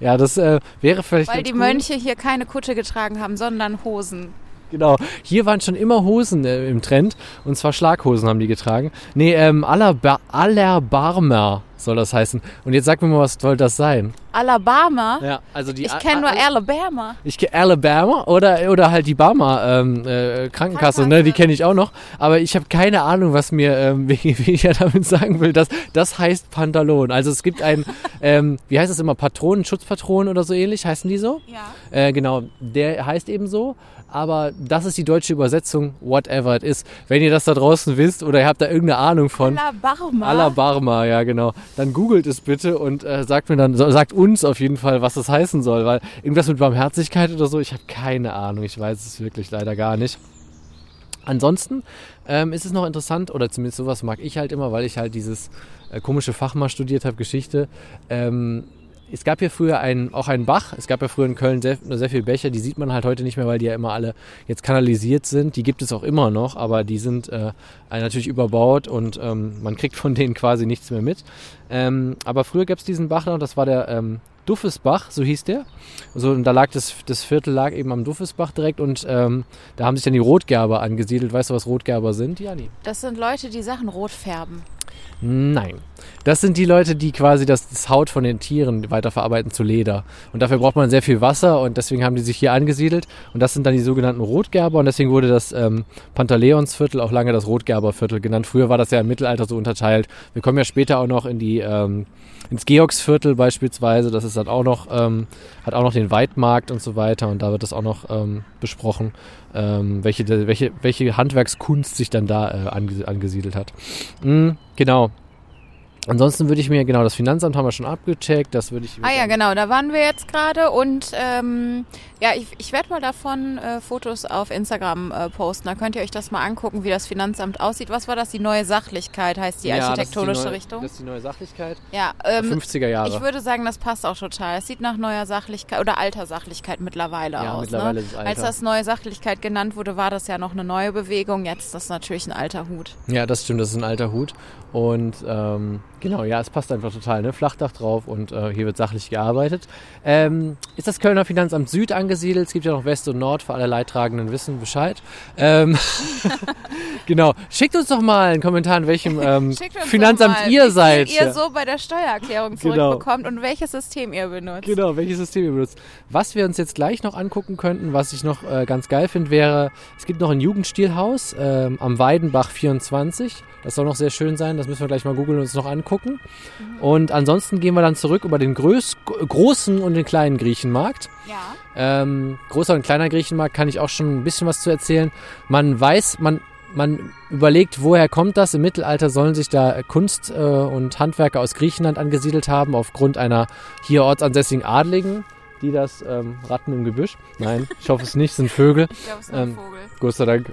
Ja, das äh, wäre vielleicht Weil die cool. Mönche hier keine Kutte getragen haben, sondern Hosen. Genau. Hier waren schon immer Hosen äh, im Trend. Und zwar Schlaghosen haben die getragen. Nee, ähm, Allerba Allerbarmer soll das heißen. Und jetzt sag mir mal, was soll das sein? Alabama? Ja, also die Ich kenne nur Alabama. Ich kenne Alabama oder, oder halt die Barmer ähm, äh, Krankenkasse, ne? die kenne ich auch noch. Aber ich habe keine Ahnung, was mir ähm, Wikipedia damit sagen will. Das, das heißt Pantalon. Also es gibt ein, ähm, wie heißt es immer, Patronen, Schutzpatronen oder so ähnlich, heißen die so? Ja. Äh, genau, der heißt eben so. Aber das ist die deutsche Übersetzung, whatever it is. Wenn ihr das da draußen wisst oder ihr habt da irgendeine Ahnung von, Alabama. Alabarma, ja genau. Dann googelt es bitte und äh, sagt mir dann, sagt uns auf jeden Fall, was das heißen soll, weil irgendwas mit Barmherzigkeit oder so, ich habe keine Ahnung, ich weiß es wirklich leider gar nicht. Ansonsten ähm, ist es noch interessant, oder zumindest sowas mag ich halt immer, weil ich halt dieses äh, komische Fach mal studiert habe, Geschichte. Ähm, es gab hier früher einen, auch einen Bach. Es gab ja früher in Köln sehr, sehr viele Bäche. Die sieht man halt heute nicht mehr, weil die ja immer alle jetzt kanalisiert sind. Die gibt es auch immer noch, aber die sind äh, natürlich überbaut und ähm, man kriegt von denen quasi nichts mehr mit. Ähm, aber früher gab es diesen Bach noch, das war der ähm, Duffesbach, so hieß der. So, und da lag das, das Viertel lag eben am Duffesbach direkt und ähm, da haben sich dann die Rotgerber angesiedelt. Weißt du, was Rotgerber sind, Jani? Das sind Leute, die Sachen rot färben. Nein. Das sind die Leute, die quasi das, das Haut von den Tieren weiterverarbeiten zu Leder. Und dafür braucht man sehr viel Wasser und deswegen haben die sich hier angesiedelt. Und das sind dann die sogenannten Rotgerber und deswegen wurde das ähm, Pantaleonsviertel auch lange das Rotgerberviertel genannt. Früher war das ja im Mittelalter so unterteilt. Wir kommen ja später auch noch in die ähm, ins Georgsviertel beispielsweise. Das ist dann auch noch ähm, hat auch noch den Weidmarkt und so weiter und da wird das auch noch ähm, besprochen, ähm, welche welche welche Handwerkskunst sich dann da äh, ange angesiedelt hat. Mm, genau. Ansonsten würde ich mir, genau, das Finanzamt haben wir schon abgecheckt, das würde ich... Ah ja, genau, da waren wir jetzt gerade und ähm, ja, ich, ich werde mal davon äh, Fotos auf Instagram äh, posten. Da könnt ihr euch das mal angucken, wie das Finanzamt aussieht. Was war das? Die neue Sachlichkeit heißt die Ja, ist die architektonische neue, Richtung. Das ist die neue Sachlichkeit. ja, ähm, 50er Jahre. ich würde sagen, das passt auch total. Es sieht nach neuer Sachlichkeit oder alter Sachlichkeit mittlerweile Ja, aus. mittlerweile ne? ist es alter. Als das neue Sachlichkeit genannt wurde, war das ja noch eine neue Bewegung. Jetzt ist das natürlich ein alter Hut. Ja, das stimmt, das ist ein alter Hut. Und ähm, genau, ja, es passt einfach total, ne? Flachdach drauf und äh, hier wird sachlich gearbeitet. Ähm, ist das Kölner Finanzamt Süd angesiedelt? Es gibt ja noch West und Nord, für alle Leidtragenden wissen Bescheid. Ähm, genau, schickt uns doch mal einen Kommentar, in welchem ähm, Finanzamt mal, ihr seid. ihr so bei der Steuererklärung Genau. zurückbekommt und welches System ihr benutzt. Genau, welches System ihr benutzt. Was wir uns jetzt gleich noch angucken könnten, was ich noch äh, ganz geil finde, wäre, es gibt noch ein Jugendstilhaus ähm, am Weidenbach 24. Das soll noch sehr schön sein, das müssen wir gleich mal googeln und uns noch angucken. Und ansonsten gehen wir dann zurück über den größ großen und den kleinen Griechenmarkt. Ja. Ähm, großer und kleiner Griechenmarkt kann ich auch schon ein bisschen was zu erzählen. Man weiß, man, man überlegt, woher kommt das? Im Mittelalter sollen sich da Kunst- äh, und Handwerker aus Griechenland angesiedelt haben, aufgrund einer hier ortsansässigen Adligen, die das ähm, Ratten im Gebüsch. Nein, ich hoffe es nicht, sind Vögel. Ich glaube, es ist ein Ähm, Vogel. Gott sei Dank.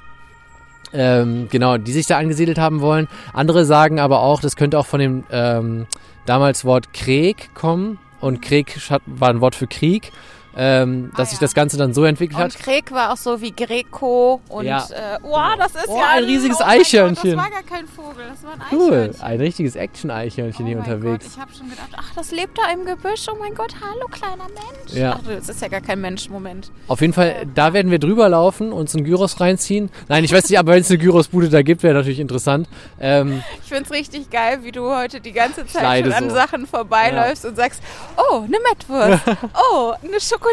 Ähm, genau, die sich da angesiedelt haben wollen. Andere sagen aber auch, das könnte auch von dem ähm, damals Wort Krieg kommen. Und Krieg war ein Wort für Krieg. Ähm, dass Ah, sich ja. das Ganze dann so entwickelt Und hat. Krieg war auch so wie Greco und Ja. äh, oh, das ist Oh, ja ein riesiges oh Eichhörnchen. Gott, das war gar kein Vogel, das war ein Cool, Eichhörnchen. ein richtiges Action-Eichhörnchen oh hier unterwegs. Gott, ich habe schon gedacht, ach, das lebt da im Gebüsch. Oh mein Gott, hallo kleiner Mensch. Ja. Ach, das ist ja gar kein Mensch, Moment. Auf jeden Fall, da werden wir drüber laufen, uns einen Gyros reinziehen. Nein, ich weiß nicht, aber wenn es eine Gyrosbude da gibt, wäre natürlich interessant. Ähm, Ich find's richtig geil, wie du heute die ganze Zeit schon an so. Sachen vorbeiläufst und sagst, oh, eine Mettwurst, oh, eine Schokolade,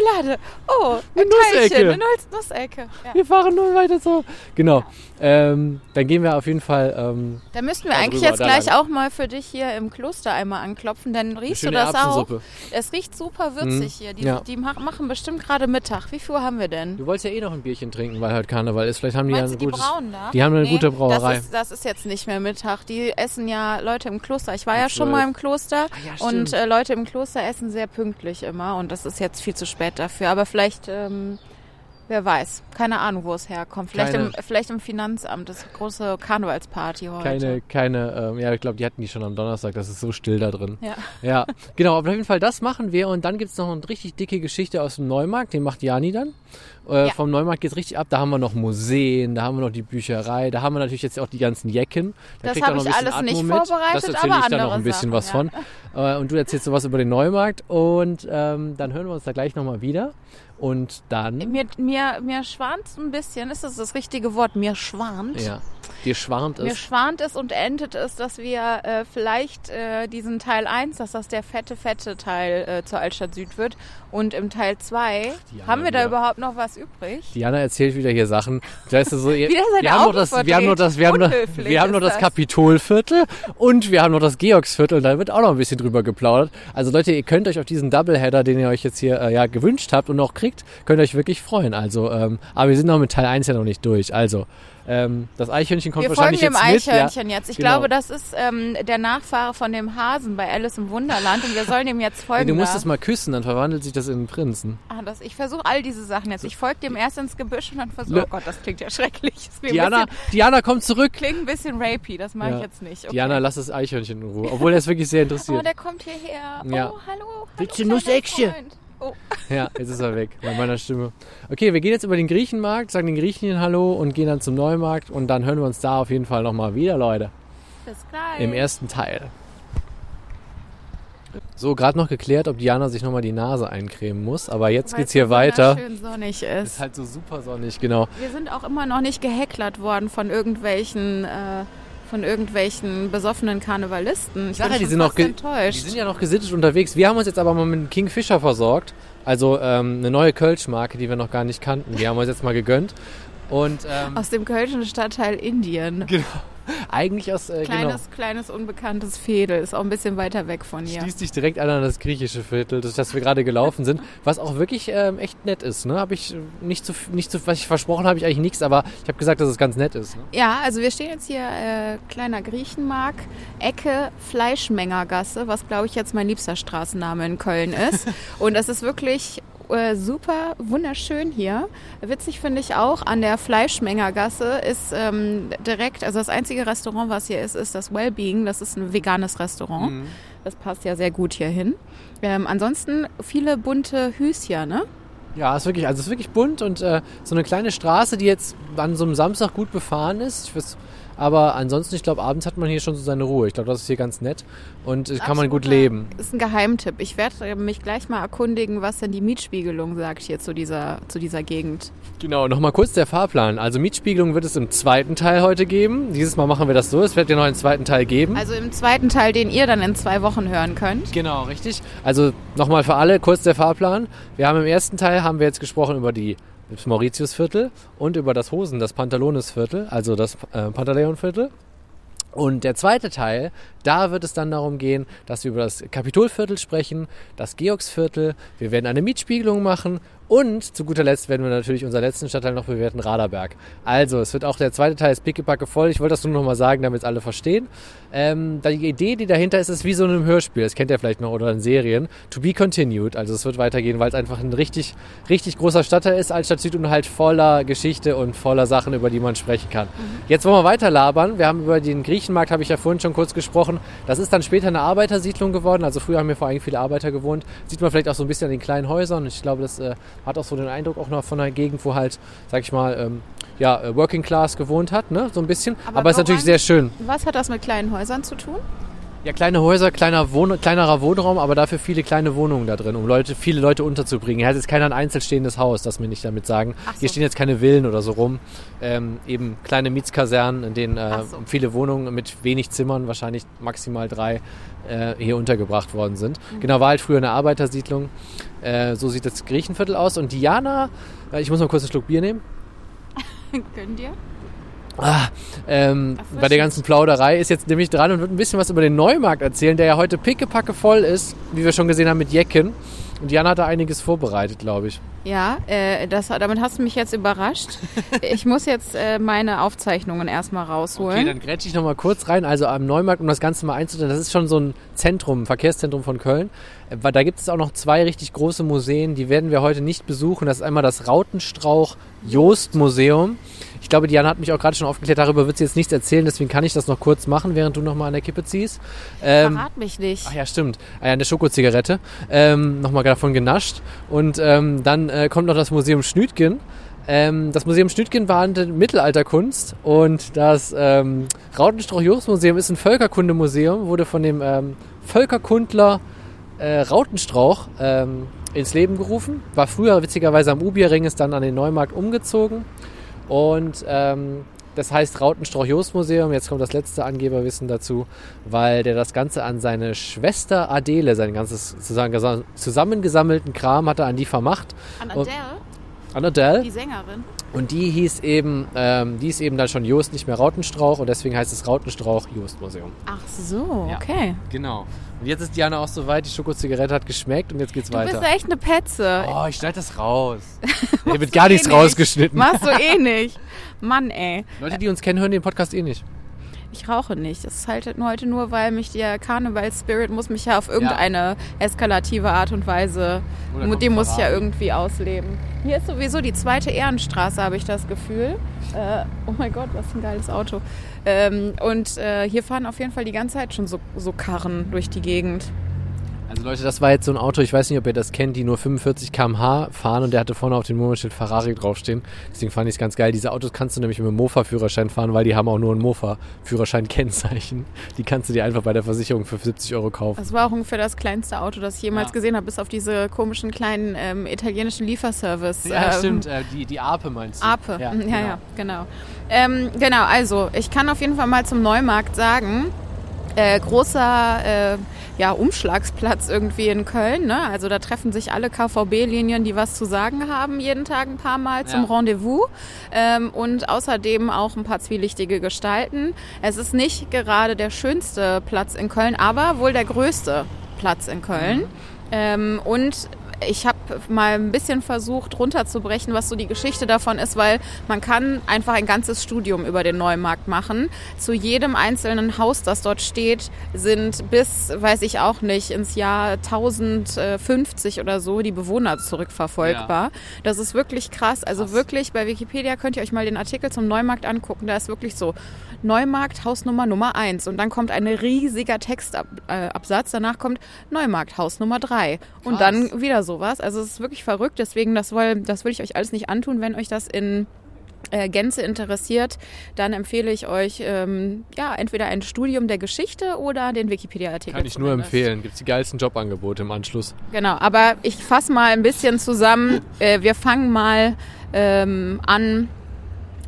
oh, ein Eine Nussecke. Eine Nuss Nussecke. Ja. wir fahren nur weiter so. Genau. Ähm, dann gehen wir auf jeden Fall. Ähm, Da müssten wir eigentlich jetzt gleich lang. auch mal für dich hier im Kloster einmal anklopfen, denn riechst du das auch? Es riecht super würzig hier. Die, ja. die mach- machen bestimmt gerade Mittag. Wie viel Uhr haben wir denn? Du wolltest ja eh noch ein Bierchen trinken, weil heute Karneval ist. Vielleicht haben die Meinst ja ein die gutes. Brauen da? die haben eine gute Brauerei. Das ist, das ist jetzt nicht mehr Mittag. Die essen ja Leute im Kloster. Ich war ja schon mal im Kloster Ah ja, und äh, Leute im Kloster essen sehr pünktlich immer und das ist jetzt viel zu spät dafür. Aber vielleicht, ähm, wer weiß, keine Ahnung, wo es herkommt. Vielleicht, Keine- im, vielleicht im Finanzamt, das ist eine große Karnevalsparty heute. Keine, keine, ähm, ja, ich glaube, die hatten die schon am Donnerstag. Das ist so still da drin. Ja. Ja, genau, aber auf jeden Fall das machen wir und dann gibt's noch eine richtig dicke Geschichte aus dem Neumarkt, den macht Jani dann. Äh, Ja. Vom Neumarkt geht's richtig ab, da haben wir noch Museen, da haben wir noch die Bücherei, da haben wir natürlich jetzt auch die ganzen Jecken. Da Das kriegt hab auch noch ich alles nicht Atmo mit. vorbereitet, Das erzähle aber ich dann noch ein bisschen was Sachen, von. Äh, Und du erzählst sowas über den Neumarkt und ähm, dann hören wir uns da gleich nochmal wieder. Und dann. Mir, mir, mir schwant ein bisschen, ist das das richtige Wort? Mir schwant. Ja. Dir schwant Mir es. schwant es und endet es, dass wir äh, vielleicht äh, diesen Teil 1, dass das der fette, fette Teil äh, zur Altstadt Süd wird. Und im Teil 2, Diana haben wir da wieder. überhaupt noch was übrig? Diana erzählt wieder hier Sachen. Da ist so, ihr- wir haben noch das, wir haben noch das, wir haben noch, verdreht. wir haben noch Unhöflich das. Kapitolviertel und wir haben noch das Georgsviertel. Da wird auch noch ein bisschen drüber geplaudert. Also Leute, ihr könnt euch auf diesen Doubleheader, den ihr euch jetzt hier äh, ja gewünscht habt und auch kriegt, könnt euch wirklich freuen. Also, ähm, aber wir sind noch mit Teil 1 ja noch nicht durch. Also, ähm, das Eichhörnchen kommt Wir folgen wahrscheinlich dem jetzt mit. Eichhörnchen ja. jetzt. Ich genau. glaube, das ist ähm, der Nachfahre von dem Hasen bei Alice im Wunderland und wir sollen dem jetzt folgen. du musst da. es mal küssen, dann verwandelt sich das in einen Prinzen. ah, das, ich versuche all diese Sachen jetzt. Ich folge dem erst ins Gebüsch und dann versuche. Oh Gott, das klingt ja schrecklich. Diana, bisschen, Diana, komm zurück. klingt ein bisschen rapey. Das mache Ja. ich jetzt nicht. Okay. Diana, lass das Eichhörnchen in Ruhe. Obwohl er ist wirklich sehr Oh, interessiert. der kommt hierher. Ja. Oh, hallo. Willst hallo, du Nusseckchen? kleiner Freund. Oh. Ja, jetzt ist er weg bei meiner Stimme. Okay, wir gehen jetzt über den Griechenmarkt, sagen den Griechen Hallo und gehen dann zum Neumarkt und dann hören wir uns da auf jeden Fall nochmal wieder, Leute, Bis gleich. im ersten Teil. So, gerade noch geklärt, ob Diana sich nochmal die Nase eincremen muss, aber jetzt Weil geht's es hier weiter. wunderschön sonnig Ist ist. halt so super sonnig, genau. Wir sind auch immer noch nicht gehecklert worden von irgendwelchen, äh, von irgendwelchen besoffenen Karnevalisten. Ich bin ja, die sind noch enttäuscht. Die sind ja noch gesittet unterwegs. Wir haben uns jetzt aber mal mit Kingfisher versorgt. Also ähm, eine neue Kölsch-Marke, die wir noch gar nicht kannten. Die haben wir uns jetzt mal gegönnt. Und ähm, Aus dem kölschen Stadtteil Indien. genau, eigentlich aus äh, genau. Kleines, kleines, unbekanntes Fädel. Ist auch ein bisschen weiter weg von hier. schließt sich direkt an an das griechische Viertel, durch das wir gerade gelaufen sind, was auch wirklich ähm, echt nett ist. Ne? Habe ich äh, nicht so, nicht so, was ich versprochen habe, ich eigentlich nichts, aber ich habe gesagt, dass es ganz nett ist. Ne? Ja, also wir stehen jetzt hier, äh, kleiner Griechenmarkt, Ecke Fleischmengergasse, was glaube ich jetzt mein liebster Straßenname in Köln ist. Und es ist wirklich äh, super wunderschön hier. Witzig finde ich auch, an der Fleischmengergasse ist ähm, direkt, also das einzige Restaurant, was hier ist, ist das Wellbeing. Das ist ein veganes Restaurant. Mhm. Das passt ja sehr gut hier hin. Ähm, ansonsten viele bunte Hüschen, ne? Ja, ist wirklich, also es ist wirklich bunt und äh, so eine kleine Straße, die jetzt an so einem Samstag gut befahren ist. Ich weiß, aber ansonsten, ich glaube, abends hat man hier schon so seine Ruhe. Ich glaube, das ist hier ganz nett und äh, kann man gut leben. Ist ein Geheimtipp. Ich werde mich gleich mal erkundigen, was denn die Mietspiegelung sagt hier zu dieser, zu dieser Gegend. Genau, nochmal kurz der Fahrplan. Also Mietspiegelung wird es im zweiten Teil heute geben. Dieses Mal machen wir das so. Es wird ja noch einen zweiten Teil geben. Also im zweiten Teil, den ihr dann in zwei Wochen hören könnt. Genau, richtig. Also nochmal für alle kurz der Fahrplan. Wir haben im ersten Teil haben wir jetzt gesprochen über die das Mauritiusviertel und über das Hosen, das Pantalonesviertel, also das äh, Pantaleonviertel. Und der zweite Teil, da wird es dann darum gehen, dass wir über das Kapitolviertel sprechen, das Georgsviertel. Wir werden eine Mietspiegelung machen und zu guter Letzt werden wir natürlich unseren letzten Stadtteil noch bewerten, Raderberg. Also, es wird auch der zweite Teil ist pickepacke voll. Ich wollte das nur noch mal sagen, damit es alle verstehen. Ähm, die Idee, die dahinter ist, ist wie so in einem Hörspiel. Das kennt ihr vielleicht noch oder in Serien. To be continued. Also, es wird weitergehen, weil es einfach ein richtig, richtig großer Stadtteil ist, Altstadt Süd und halt voller Geschichte und voller Sachen, über die man sprechen kann. Jetzt wollen wir weiter labern. Wir haben über den Griechenmarkt, habe ich ja vorhin schon kurz gesprochen. Das ist dann später eine Arbeitersiedlung geworden. Also, früher haben hier vor allem viele Arbeiter gewohnt. Sieht man vielleicht auch so ein bisschen an den kleinen Häusern. Ich glaube, das äh, hat auch so den Eindruck auch noch von einer Gegend, wo halt, sag ich mal, ähm, ja, äh, Working Class gewohnt hat, ne? So ein bisschen. Aber Aber, ist natürlich sehr schön. Was hat das mit kleinen Häusern zu tun? Ja, kleine Häuser, kleiner Wohn kleinerer Wohnraum, aber dafür viele kleine Wohnungen da drin, um Leute, viele Leute unterzubringen. Hier hat jetzt keiner ein einzelstehendes Haus, das mir nicht damit sagen. So. Hier stehen jetzt keine Villen oder so rum. Ähm, eben kleine Mietskasernen, in denen äh, so. viele Wohnungen mit wenig Zimmern, wahrscheinlich maximal drei, äh, hier untergebracht worden sind. Mhm. Genau, war halt früher eine Arbeitersiedlung. Äh, so sieht das Griechenviertel aus. Und Diana, äh, ich muss mal kurz einen Schluck Bier nehmen. Könnt ihr? Ah, ähm, bei der ganzen Plauderei ist jetzt nämlich dran und wird ein bisschen was über den Neumarkt erzählen, der ja heute pickepacke voll ist, wie wir schon gesehen haben mit Jecken. Und Jan hat da einiges vorbereitet, glaube ich. Ja, äh, das, damit hast du mich jetzt überrascht. ich muss jetzt äh, meine Aufzeichnungen erstmal rausholen. Okay, dann grätsch ich noch mal kurz rein. Also am Neumarkt, um das Ganze mal einzudämmen, das ist schon so ein Zentrum, ein Verkehrszentrum von Köln. Weil da gibt es auch noch zwei richtig große Museen, die werden wir heute nicht besuchen. Das ist einmal das Rautenstrauch-Jost-Museum. Ich glaube, Diana hat mich auch gerade schon aufgeklärt, darüber wird sie jetzt nichts erzählen, deswegen kann ich das noch kurz machen, während du noch mal an der Kippe ziehst. Ähm, Verrat mich nicht. Ach ja, stimmt. Ah ja, eine Schokozigarette. Ähm, Nochmal davon genascht. Und ähm, dann äh, kommt noch das Museum Schnütgen. Ähm, das Museum Schnütgen behandelt Mittelalterkunst und das ähm, Rautenstrauch-Jost-Museum ist ein Völkerkundemuseum, wurde von dem ähm, Völkerkundler äh, Rautenstrauch ähm, ins Leben gerufen. War früher witzigerweise am Ubierring, ist dann an den Neumarkt umgezogen. Und ähm, das heißt Rautenstrauch-Jost-Museum. Jetzt kommt das letzte Angeberwissen dazu, weil der das Ganze an seine Schwester Adele, sein ganzes zusammengesammelten Kram hat er an die vermacht. An Adele, An Adele. die Sängerin. Und die hieß eben, ähm, die ist eben dann schon Jost, nicht mehr Rautenstrauch und deswegen heißt es Rautenstrauch-Jost-Museum. Ach so, Ja. okay. Genau. Und jetzt ist Diana auch soweit, die Schokozigarette hat geschmeckt und jetzt geht's Du weiter. bist echt eine Petze. Oh, ich schneide das raus. Hier wird gar nichts eh nicht. rausgeschnitten. Machst du eh nicht. Mann, ey. Leute, die uns kennen, hören den Podcast eh nicht. Ich rauche nicht. Das ist halt nur heute nur, weil mich der Karneval-Spirit muss mich ja auf irgendeine eskalative Art und Weise, Oder die muss ich ja irgendwie ausleben. Hier ist sowieso die zweite Ehrenstraße, habe ich das Gefühl. Äh, oh mein Gott, was ein geiles Auto. Ähm, und äh, hier fahren auf jeden Fall die ganze Zeit schon so, so Karren durch die Gegend. Also Leute, das war jetzt so ein Auto, ich weiß nicht, ob ihr das kennt, die nur 45 km/h fahren und der hatte vorne auf dem Nummernschild Ferrari draufstehen. Deswegen fand ich es ganz geil. Diese Autos kannst du nämlich mit dem Mofa-Führerschein fahren, weil die haben auch nur ein Mofa-Führerschein-Kennzeichen. Die kannst du dir einfach bei der Versicherung für 70 Euro kaufen. Das war auch ungefähr das kleinste Auto, das ich jemals Ja. gesehen habe, bis auf diese komischen kleinen ähm, italienischen Lieferservice. Ja, ähm, stimmt. Äh, die, die Ape meinst du? Ape, ja, ja, genau. ja genau. Ähm, genau, also ich kann auf jeden Fall mal zum Neumarkt sagen, äh, großer äh, ja, Umschlagsplatz irgendwie in Köln. Ne? Also da treffen sich alle KVB-Linien, die was zu sagen haben, jeden Tag ein paar Mal zum Ja. Rendezvous. Ähm, und außerdem auch ein paar zwielichtige Gestalten. Es ist nicht gerade der schönste Platz in Köln, aber wohl der größte Platz in Köln. Ähm, und ich habe mal ein bisschen versucht runterzubrechen, was so die Geschichte davon ist, weil man kann einfach ein ganzes Studium über den Neumarkt machen. Zu jedem einzelnen Haus, das dort steht, sind bis, weiß ich auch nicht, ins Jahr 1050 oder so die Bewohner zurückverfolgbar. Das ist wirklich krass. Also Krass. wirklich, bei Wikipedia könnt ihr euch mal den Artikel zum Neumarkt angucken. Da ist wirklich so Neumarkt, Hausnummer Nummer 1. Und dann kommt ein riesiger Textabsatz. Danach kommt Neumarkt, Haus Nummer 3. Und dann wieder sowas. Also es ist wirklich verrückt. Deswegen, das, will, das will ich euch alles nicht antun. Wenn euch das in äh, Gänze interessiert, dann empfehle ich euch ähm, ja entweder ein Studium der Geschichte oder den Wikipedia-Artikel. Kann ich nur empfehlen. Gibt die geilsten Jobangebote im Anschluss. Genau, aber ich fasse mal ein bisschen zusammen. Äh, wir fangen mal ähm, an.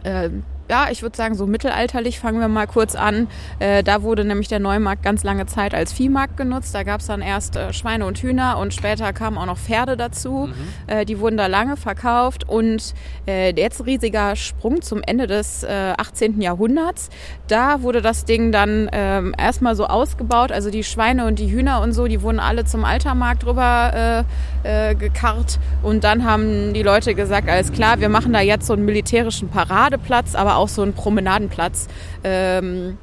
Äh, ja, ich würde sagen, so mittelalterlich fangen wir mal kurz an. Äh, da wurde nämlich der Neumarkt ganz lange Zeit als Viehmarkt genutzt. Da gab es dann erst äh, Schweine und Hühner und später kamen auch noch Pferde dazu. Äh, die wurden da lange verkauft und äh, jetzt riesiger Sprung zum Ende des äh, 18. Jahrhunderts. Da wurde das Ding dann ähm, erstmal so ausgebaut. Also die Schweine und die Hühner und so, die wurden alle zum Altermarkt rüber äh, äh, gekarrt. Und dann haben die Leute gesagt, alles klar, wir machen da jetzt so einen militärischen Paradeplatz, aber auch so einen Promenadenplatz. Ähm,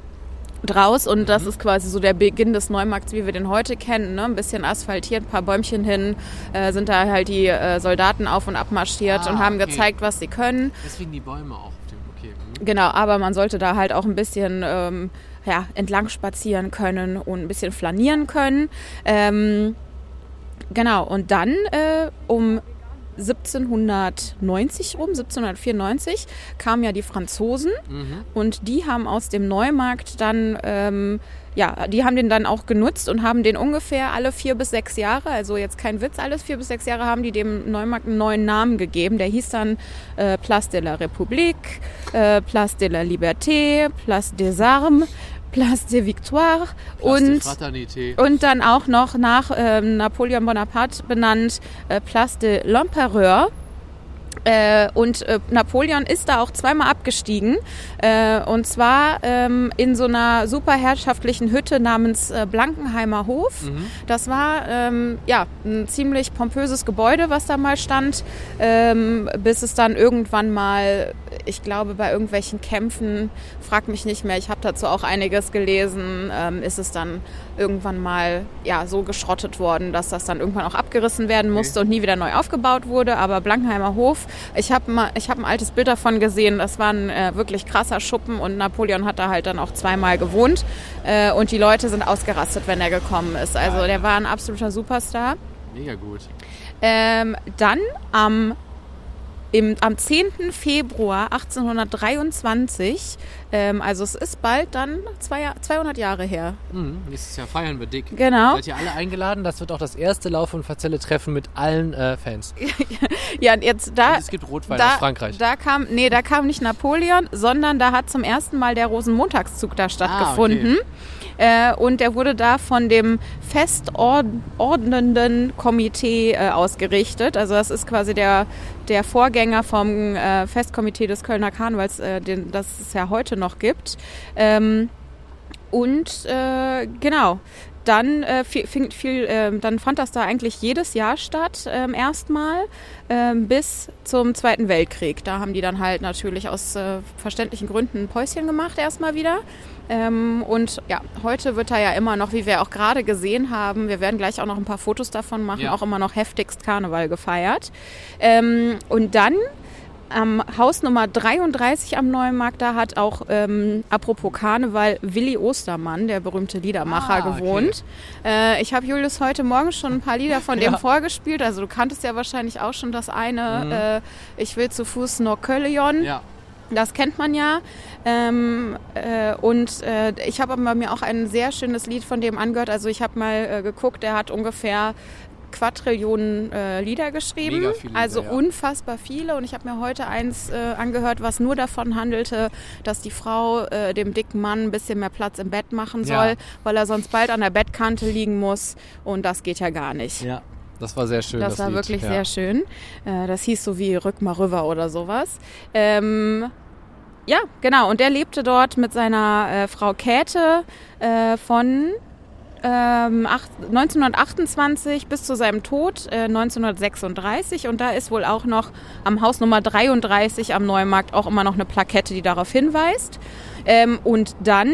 draus und das ist quasi so der Beginn des Neumarkts, wie wir den heute kennen. Ne? Ein bisschen asphaltiert, ein paar Bäumchen hin, äh, sind da halt die äh, Soldaten auf und ab marschiert Ah, und haben okay. gezeigt, was sie können. Deswegen die Bäume auch auf dem. Okay. hm. Genau, aber man sollte da halt auch ein bisschen ähm, ja, entlang spazieren können und ein bisschen flanieren können. Ähm, genau, und dann äh, um 1790 rum, 1794, kamen ja die Franzosen Mhm. und die haben aus dem Neumarkt dann, ähm, ja, die haben den dann auch genutzt und haben den ungefähr alle vier bis sechs Jahre, also jetzt kein Witz, alles vier bis sechs Jahre haben die dem Neumarkt einen neuen Namen gegeben. Der hieß dann äh, Place de la République, äh, Place de la Liberté, Place des Armes, Place de Victoire und Fraternité. und dann auch noch nach ähm, Napoleon Bonaparte benannt äh, Place de l'Empereur. Äh, und äh, Napoleon ist da auch zweimal abgestiegen. Äh, und zwar ähm, in so einer super herrschaftlichen Hütte namens äh, Blankenheimer Hof. Mhm. Das war ähm, ja ein ziemlich pompöses Gebäude, was da mal stand, ähm, bis es dann irgendwann mal, ich glaube, bei irgendwelchen Kämpfen, frag mich nicht mehr, ich habe dazu auch einiges gelesen, ähm, ist es dann irgendwann mal ja so geschrottet worden, dass das dann irgendwann auch abgerissen werden musste und nie wieder neu aufgebaut wurde. Aber Blankenheimer Hof, ich habe habe ein altes Bild davon gesehen. Das war ein äh, wirklich krasser Schuppen und Napoleon hat da halt dann auch zweimal gewohnt äh, und die Leute sind ausgerastet, wenn er gekommen ist. Also der war ein absoluter Superstar. Mega gut. Ähm, dann am im, am 10. Februar 1823, ähm, also es ist bald dann zwei, 200 Jahre her. Mhm, nächstes Jahr feiern wir dick. Genau. Seid ihr alle eingeladen? Das wird auch das erste Lauf- und Verzelle-Treffen mit allen äh, Fans. Ja, und jetzt da. Und es gibt Rotwein da, aus Frankreich. Da kam, nee, da kam nicht Napoleon, sondern da hat zum ersten Mal der Rosenmontagszug da stattgefunden. Äh, und der wurde da von dem festordnenden Komitee äh, ausgerichtet. Also das ist quasi der, der Vorgänger vom äh, Festkomitee des Kölner Karnevals, äh, den, das es ja heute noch gibt. Ähm, und äh, genau, dann, äh, fing, viel, äh, dann fand das da eigentlich jedes Jahr statt, ähm, erstmal, ähm, bis zum Zweiten Weltkrieg. Da haben die dann halt natürlich aus äh, verständlichen Gründen ein Päuschen gemacht, erstmal wieder. Ähm, und ja, heute wird da ja immer noch, wie wir auch gerade gesehen haben, wir werden gleich auch noch ein paar Fotos davon machen, Ja. auch immer noch heftigst Karneval gefeiert. Ähm, und dann am Haus Nummer 33 am Neumarkt, da hat auch, ähm, apropos Karneval, Willi Ostermann, der berühmte Liedermacher, Ah, okay. gewohnt. Äh, ich habe Julius heute Morgen schon ein paar Lieder von dem Ja. vorgespielt. Also du kanntest ja wahrscheinlich auch schon das eine, äh, Ich will zu Fuß nur Köllion. ja. Das kennt man ja. Ähm, äh, und äh, ich habe aber mir auch ein sehr schönes Lied von dem angehört. Also ich habe mal äh, geguckt, der hat ungefähr Quadrillionen äh, Lieder geschrieben. Viele Lieder, also ja. unfassbar viele. Und ich habe mir heute eins äh, angehört, was nur davon handelte, dass die Frau äh, dem dicken Mann ein bisschen mehr Platz im Bett machen soll, Ja. weil er sonst bald an der Bettkante liegen muss. Und das geht ja gar nicht. ja. Das war sehr schön. Das, war Lied. wirklich ja. sehr schön. Das hieß so wie Rück mal rüber oder sowas. Ähm, ja, genau. Und der lebte dort mit seiner äh, Frau Käthe äh, von ähm, acht- 1928 bis zu seinem Tod äh, 1936. Und da ist wohl auch noch am Haus Nummer 33 am Neumarkt auch immer noch eine Plakette, die darauf hinweist. Ähm, und dann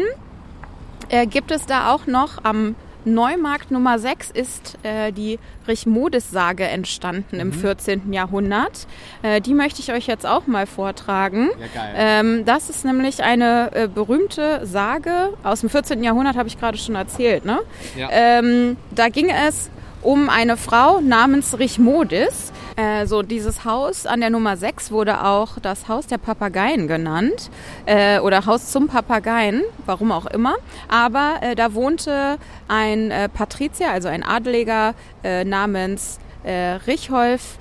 äh, gibt es da auch noch am Neumarkt Nummer 6 ist äh, die Richmodis-Sage entstanden im 14. Jahrhundert. Äh, die möchte ich euch jetzt auch mal vortragen. Ja. Ähm, das ist nämlich eine äh, berühmte Sage aus dem 14. Jahrhundert, habe ich gerade schon erzählt. Ne? Ja. Ähm, da ging es um eine Frau namens Richmodis. Äh, so dieses Haus an der Nummer 6 wurde auch das Haus der Papageien genannt äh, oder Haus zum Papageien, warum auch immer. Aber äh, da wohnte ein äh, Patrizier, also ein Adeliger äh, namens äh, Richolf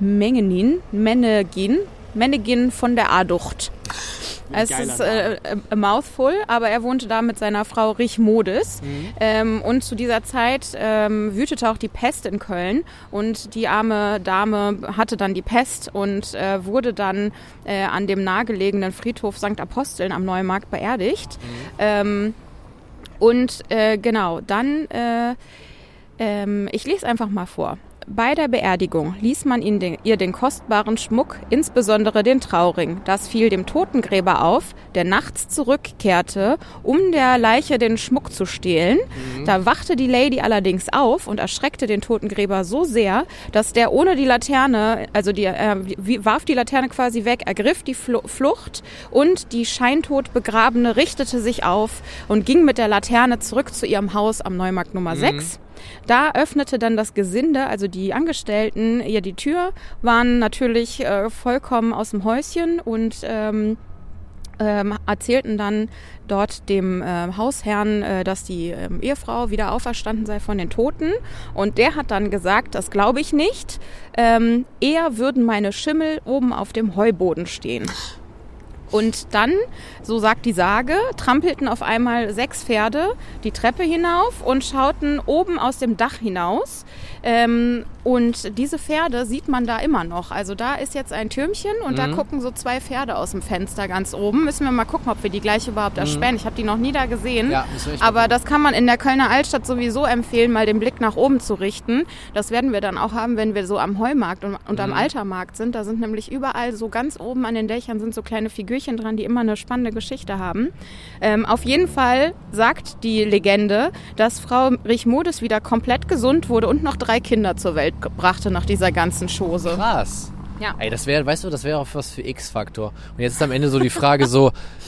Mengenin, Menegin, Menegin von der Aducht. Es ist äh, a mouthful, aber er wohnte da mit seiner Frau Richmodis. Ähm, und zu dieser Zeit ähm, wütete auch die Pest in Köln. Und die arme Dame hatte dann die Pest und äh, wurde dann äh, an dem nahegelegenen Friedhof St. Aposteln am Neumarkt beerdigt. Ähm, und äh, genau, dann, äh, ähm, ich lese einfach mal vor. Bei der Beerdigung ließ man den, ihr den kostbaren Schmuck, insbesondere den Trauring. Das fiel dem Totengräber auf, der nachts zurückkehrte, um der Leiche den Schmuck zu stehlen. Da wachte die Lady allerdings auf und erschreckte den Totengräber so sehr, dass der ohne die Laterne, also die, äh, warf die Laterne quasi weg, ergriff die Flu Flucht und die scheintot Begrabene richtete sich auf und ging mit der Laterne zurück zu ihrem Haus am Neumarkt Nummer 6. Da öffnete dann das Gesinde, also die Angestellten, ihr die Tür, waren natürlich äh, vollkommen aus dem Häuschen und ähm, ähm, erzählten dann dort dem äh, Hausherrn, äh, dass die ähm, Ehefrau wieder auferstanden sei von den Toten. Und der hat dann gesagt, das glaube ich nicht. Ähm, eher würden meine Schimmel oben auf dem Heuboden stehen. Und dann, so sagt die Sage, trampelten auf einmal sechs Pferde die Treppe hinauf und schauten oben aus dem Dach hinaus. Ähm, und diese Pferde sieht man da immer noch. Also da ist jetzt ein Türmchen und da gucken so zwei Pferde aus dem Fenster ganz oben. Müssen wir mal gucken, ob wir die gleich überhaupt erspähen. Ich habe die noch nie da gesehen. Ja, Aber gucken. das kann man in der Kölner Altstadt sowieso empfehlen, mal den Blick nach oben zu richten. Das werden wir dann auch haben, wenn wir so am Heumarkt und, und Mhm. am Altermarkt sind. Da sind nämlich überall so ganz oben an den Dächern sind so kleine Figürchen dran, die immer eine spannende Geschichte haben. Ähm, auf jeden Fall sagt die Legende, dass Frau Richmodis wieder komplett gesund wurde und noch drei Kinder zur Welt brachte nach dieser ganzen Chose. Krass. Ja. Ey, das wäre, weißt du, das wäre auch was für X-Faktor. Und jetzt ist am Ende so die Frage so,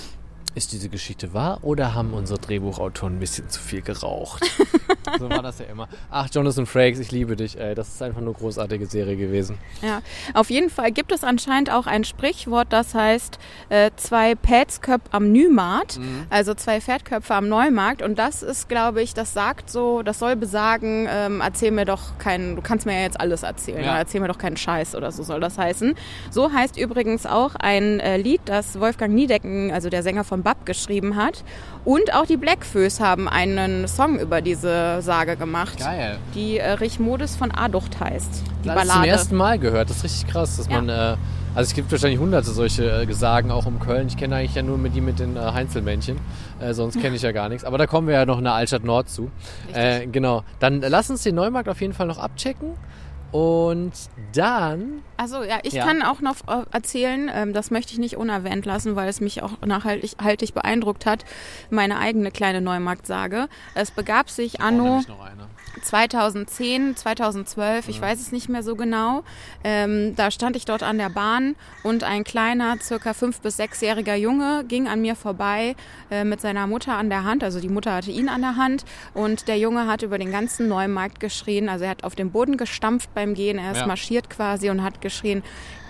ist diese Geschichte wahr oder haben unsere Drehbuchautoren ein bisschen zu viel geraucht? so war das ja immer. Ach, Jonathan Frakes, ich liebe dich. Ey. Das ist einfach eine großartige Serie gewesen. Ja, auf jeden Fall gibt es anscheinend auch ein Sprichwort, das heißt äh, zwei Pätsköpfe am Nümarkt, Mhm. also zwei Pferdköpfe am Neumarkt. Und das ist, glaube ich, das sagt so, das soll besagen, ähm, erzähl mir doch keinen, du kannst mir ja jetzt alles erzählen, Ja. erzähl mir doch keinen Scheiß oder so soll das heißen. So heißt übrigens auch ein äh, Lied, das Wolfgang Niedecken, also der Sänger von Bab, geschrieben hat. Und auch die Blackfoes haben einen Song über diese Sage gemacht. Geil. Die äh, Richmodes von Aducht heißt. Die Das ist zum Ballade. ersten Mal gehört. Das ist richtig krass, dass Ja. man. Äh, also es gibt wahrscheinlich hunderte solche äh, Gesagen auch um Köln. Ich kenne eigentlich ja nur mit die mit den äh, Heinzelmännchen. Äh, sonst kenne ich ja gar nichts. Aber da kommen wir ja noch in der Altstadt Nord zu. Äh, genau. Dann lass uns den Neumarkt auf jeden Fall noch abchecken. Und dann. Also ja, ich Ja. kann auch noch äh, erzählen, ähm, das möchte ich nicht unerwähnt lassen, weil es mich auch nachhaltig haltig beeindruckt hat, meine eigene kleine Neumarktsage. Es begab sich anno. 2010, 2012, ich weiß es nicht mehr so genau. Ähm, da stand ich dort an der Bahn und ein kleiner, circa fünf- bis sechsjähriger Junge ging an mir vorbei äh, mit seiner Mutter an der Hand. Also die Mutter hatte ihn an der Hand und der Junge hat über den ganzen Neumarkt geschrien. Also er hat auf den Boden gestampft beim Gehen. Er ist Ja. marschiert quasi und hat geschrien,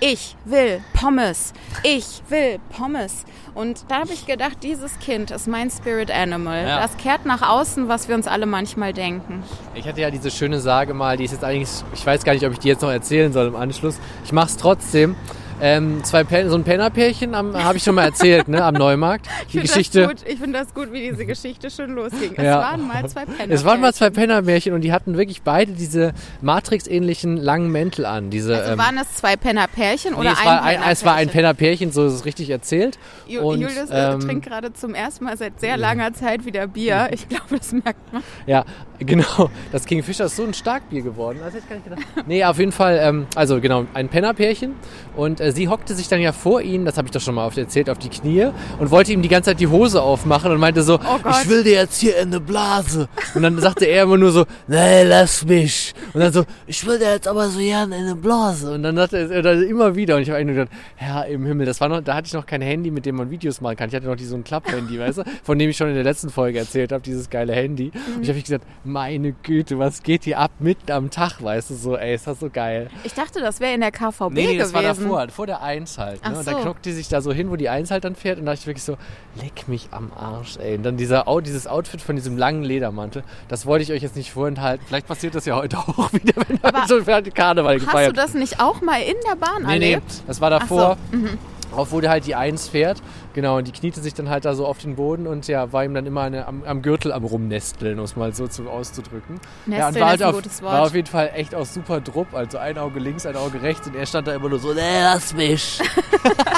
ich will Pommes, ich will Pommes. Und da habe ich gedacht, dieses Kind ist mein Spirit Animal. Ja. Das kehrt nach außen, was wir uns alle manchmal denken. Ich hatte ja diese schöne Sage mal, die ist jetzt eigentlich, ich weiß gar nicht, ob ich die jetzt noch erzählen soll im Anschluss. Ich mach's trotzdem. Ähm, zwei Pen so ein Pennerpärchen habe ich schon mal erzählt, ne, am Neumarkt. Die Ich finde Geschichte. das gut. Ich finde das gut, wie diese Geschichte schon losging. Es Ja. waren mal zwei Penner. Es waren mal zwei Pennermärchen und die hatten wirklich beide diese Matrix-ähnlichen langen Mäntel an. Diese, Also ähm, waren es zwei Pennerpärchen nee, oder es ein war ein, es war ein Pennerpärchen? Pennerpärchen, so ist es richtig erzählt. Ju und, Julius äh, ähm, trinkt gerade zum ersten Mal seit sehr langer Zeit wieder Bier. Ich glaube, das merkt man. Ja, genau. Das King Fischer ist so ein Starkbier geworden. Das hätte ich gar nicht gedacht. Nee, auf jeden Fall, ähm, also genau, ein Pennerpärchen. Und äh, sie hockte sich dann ja vor ihn, das habe ich doch schon mal oft erzählt, auf die Knie und wollte ihm die ganze Zeit die Hose aufmachen und meinte so, Oh ich will dir jetzt hier in eine Blase. Und dann sagte er immer nur so, nee, lass mich. Und dann so, ich will dir jetzt aber so gerne in eine Blase. Und dann sagte er dann immer wieder. Und ich habe eigentlich nur gedacht, Herr im Himmel, das war noch, da hatte ich noch kein Handy, mit dem man Videos machen kann. Ich hatte noch die, so ein Klapp-Handy, weißt du, von dem ich schon in der letzten Folge erzählt habe, dieses geile Handy. Und ich habe gesagt, meine Güte, was geht hier ab mitten am Tag, weißt du, so, ey, ist das so geil. Ich dachte, das wäre in der KVB Nee, nee, das war gewesen. davor, vor der Eins halt. Ne? Ach Und dann so. knockt die sich da so hin, wo die Eins halt dann fährt. Und da dachte ich wirklich so, leck mich am Arsch, ey. Und dann dieser, dieses Outfit von diesem langen Ledermantel, das wollte ich euch jetzt nicht vorenthalten. Vielleicht passiert das ja heute auch wieder, wenn Aber schon Karneval Hast du gefeiert das nicht auch mal in der Bahn Nee, nee, erlebt? das war davor. so, mhm. Auf wo der halt die Eins fährt. Genau, und die kniete sich dann halt da so auf den Boden und ja, war ihm dann immer eine, am, am Gürtel am Rumnesteln, um es mal so zu, auszudrücken. ja, und Nesteln war halt auf, war auf jeden Fall echt auch super drupp. Also ein Auge links, ein Auge rechts und er stand da immer nur so, nee, lass mich.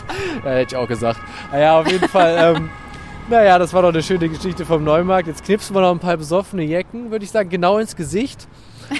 ja, hätte ich auch gesagt. Naja, auf jeden Fall, ähm, naja, das war doch eine schöne Geschichte vom Neumarkt. Jetzt knipsen wir noch ein paar besoffene Jecken, würde ich sagen, genau ins Gesicht.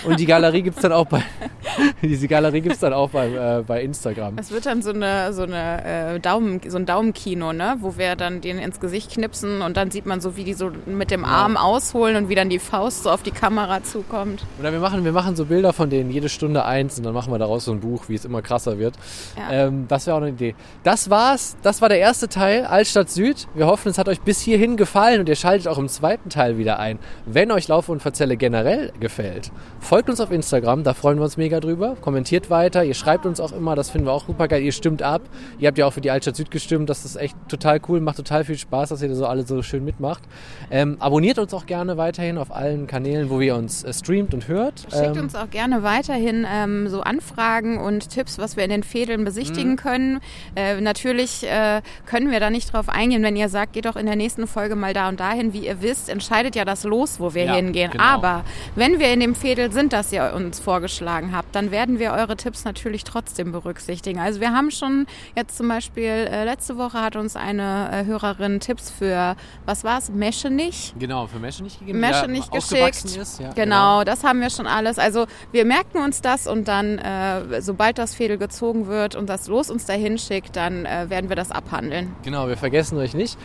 Und die Galerie gibt's dann auch bei, diese Galerie gibt's dann auch bei, äh, bei Instagram. Es wird dann so eine so eine äh, Daumen so ein Daumenkino, ne, wo wir dann den ins Gesicht knipsen und dann sieht man so, wie die so mit dem Arm ausholen und wie dann die Faust so auf die Kamera zukommt. Oder wir machen, wir machen so Bilder von denen jede Stunde eins und dann machen wir daraus so ein Buch, wie es immer krasser wird. Ja. Ähm, das wäre auch eine Idee. Das war's. Das war der erste Teil, Altstadt Süd. Wir hoffen, es hat euch bis hierhin gefallen und ihr schaltet auch im zweiten Teil wieder ein. Wenn euch Laufe und Verzelle generell gefällt, folgt uns auf Instagram, da freuen wir uns mega drüber. Kommentiert weiter, ihr schreibt uns auch immer, das finden wir auch super geil. Ihr stimmt ab. Ihr habt ja auch für die Altstadt Süd gestimmt, das ist echt total cool, macht total viel Spaß, dass ihr da so alle so schön mitmacht. Ähm, abonniert uns auch gerne weiterhin auf allen Kanälen, wo ihr uns äh, streamt und hört. Schickt Ähm, uns auch gerne weiterhin ähm, so Anfragen und Tipps, was wir in den Fädeln Mhm. besichtigen können. Äh, natürlich äh, können wir da nicht drauf eingehen, wenn ihr sagt, geht doch in der nächsten Folge mal da und dahin. Wie ihr wisst, entscheidet ja das Los, wo wir Ja, hingehen. genau. Aber wenn wir in dem Fädel sind, das ihr uns vorgeschlagen habt, dann werden wir eure Tipps natürlich trotzdem berücksichtigen. Also wir haben schon jetzt zum Beispiel, äh, letzte Woche hat uns eine äh, Hörerin Tipps für, was war's, Meschenich? Genau, für Menschen nicht gegeben. Mesche der nicht aufgewachsen geschickt. Ist, ja, genau, das haben wir schon alles. Also wir merken uns das und dann, äh, sobald das Fädel gezogen wird und das Los uns dahin schickt, dann äh, werden wir das abhandeln. Genau, wir vergessen euch nicht.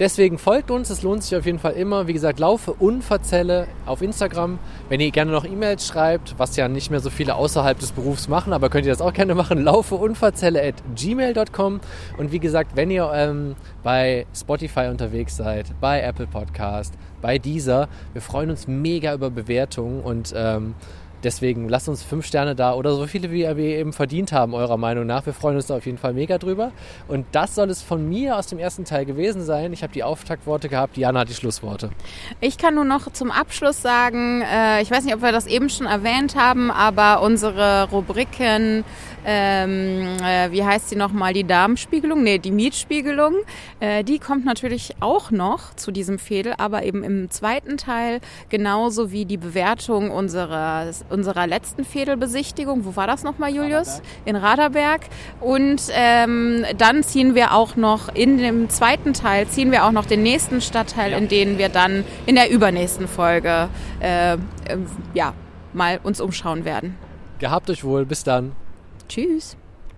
Deswegen folgt uns, es lohnt sich auf jeden Fall immer. Wie gesagt, laufe unverzelle auf Instagram. Wenn ihr gerne noch E-Mails schreibt, was ja nicht mehr so viele außerhalb des Berufs machen, aber könnt ihr das auch gerne machen, laufe unverzelle at gmail.com. Und wie gesagt, wenn ihr ähm, bei Spotify unterwegs seid, bei Apple Podcast, bei Deezer, wir freuen uns mega über Bewertungen und ähm, Deswegen lasst uns fünf Sterne da oder so viele, wie wir eben verdient haben, eurer Meinung nach. Wir freuen uns da auf jeden Fall mega drüber. Und das soll es von mir aus dem ersten Teil gewesen sein. Ich habe die Auftaktworte gehabt, Diana hat die Schlussworte. Ich kann nur noch zum Abschluss sagen, äh, ich weiß nicht, ob wir das eben schon erwähnt haben, aber unsere Rubriken ähm, äh, wie heißt sie nochmal, die Darmspiegelung, nee, die Mietspiegelung, äh, die kommt natürlich auch noch zu diesem Fädel, aber eben im zweiten Teil, genauso wie die Bewertung unserer, unserer letzten Fädelbesichtigung. Wo war das nochmal, Julius? In Raderberg. Und ähm, dann ziehen wir auch noch in dem zweiten Teil, ziehen wir auch noch den nächsten Stadtteil, ja. in den wir dann in der übernächsten Folge äh, äh, ja, mal uns umschauen werden. Gehabt euch wohl, bis dann. Tschüss.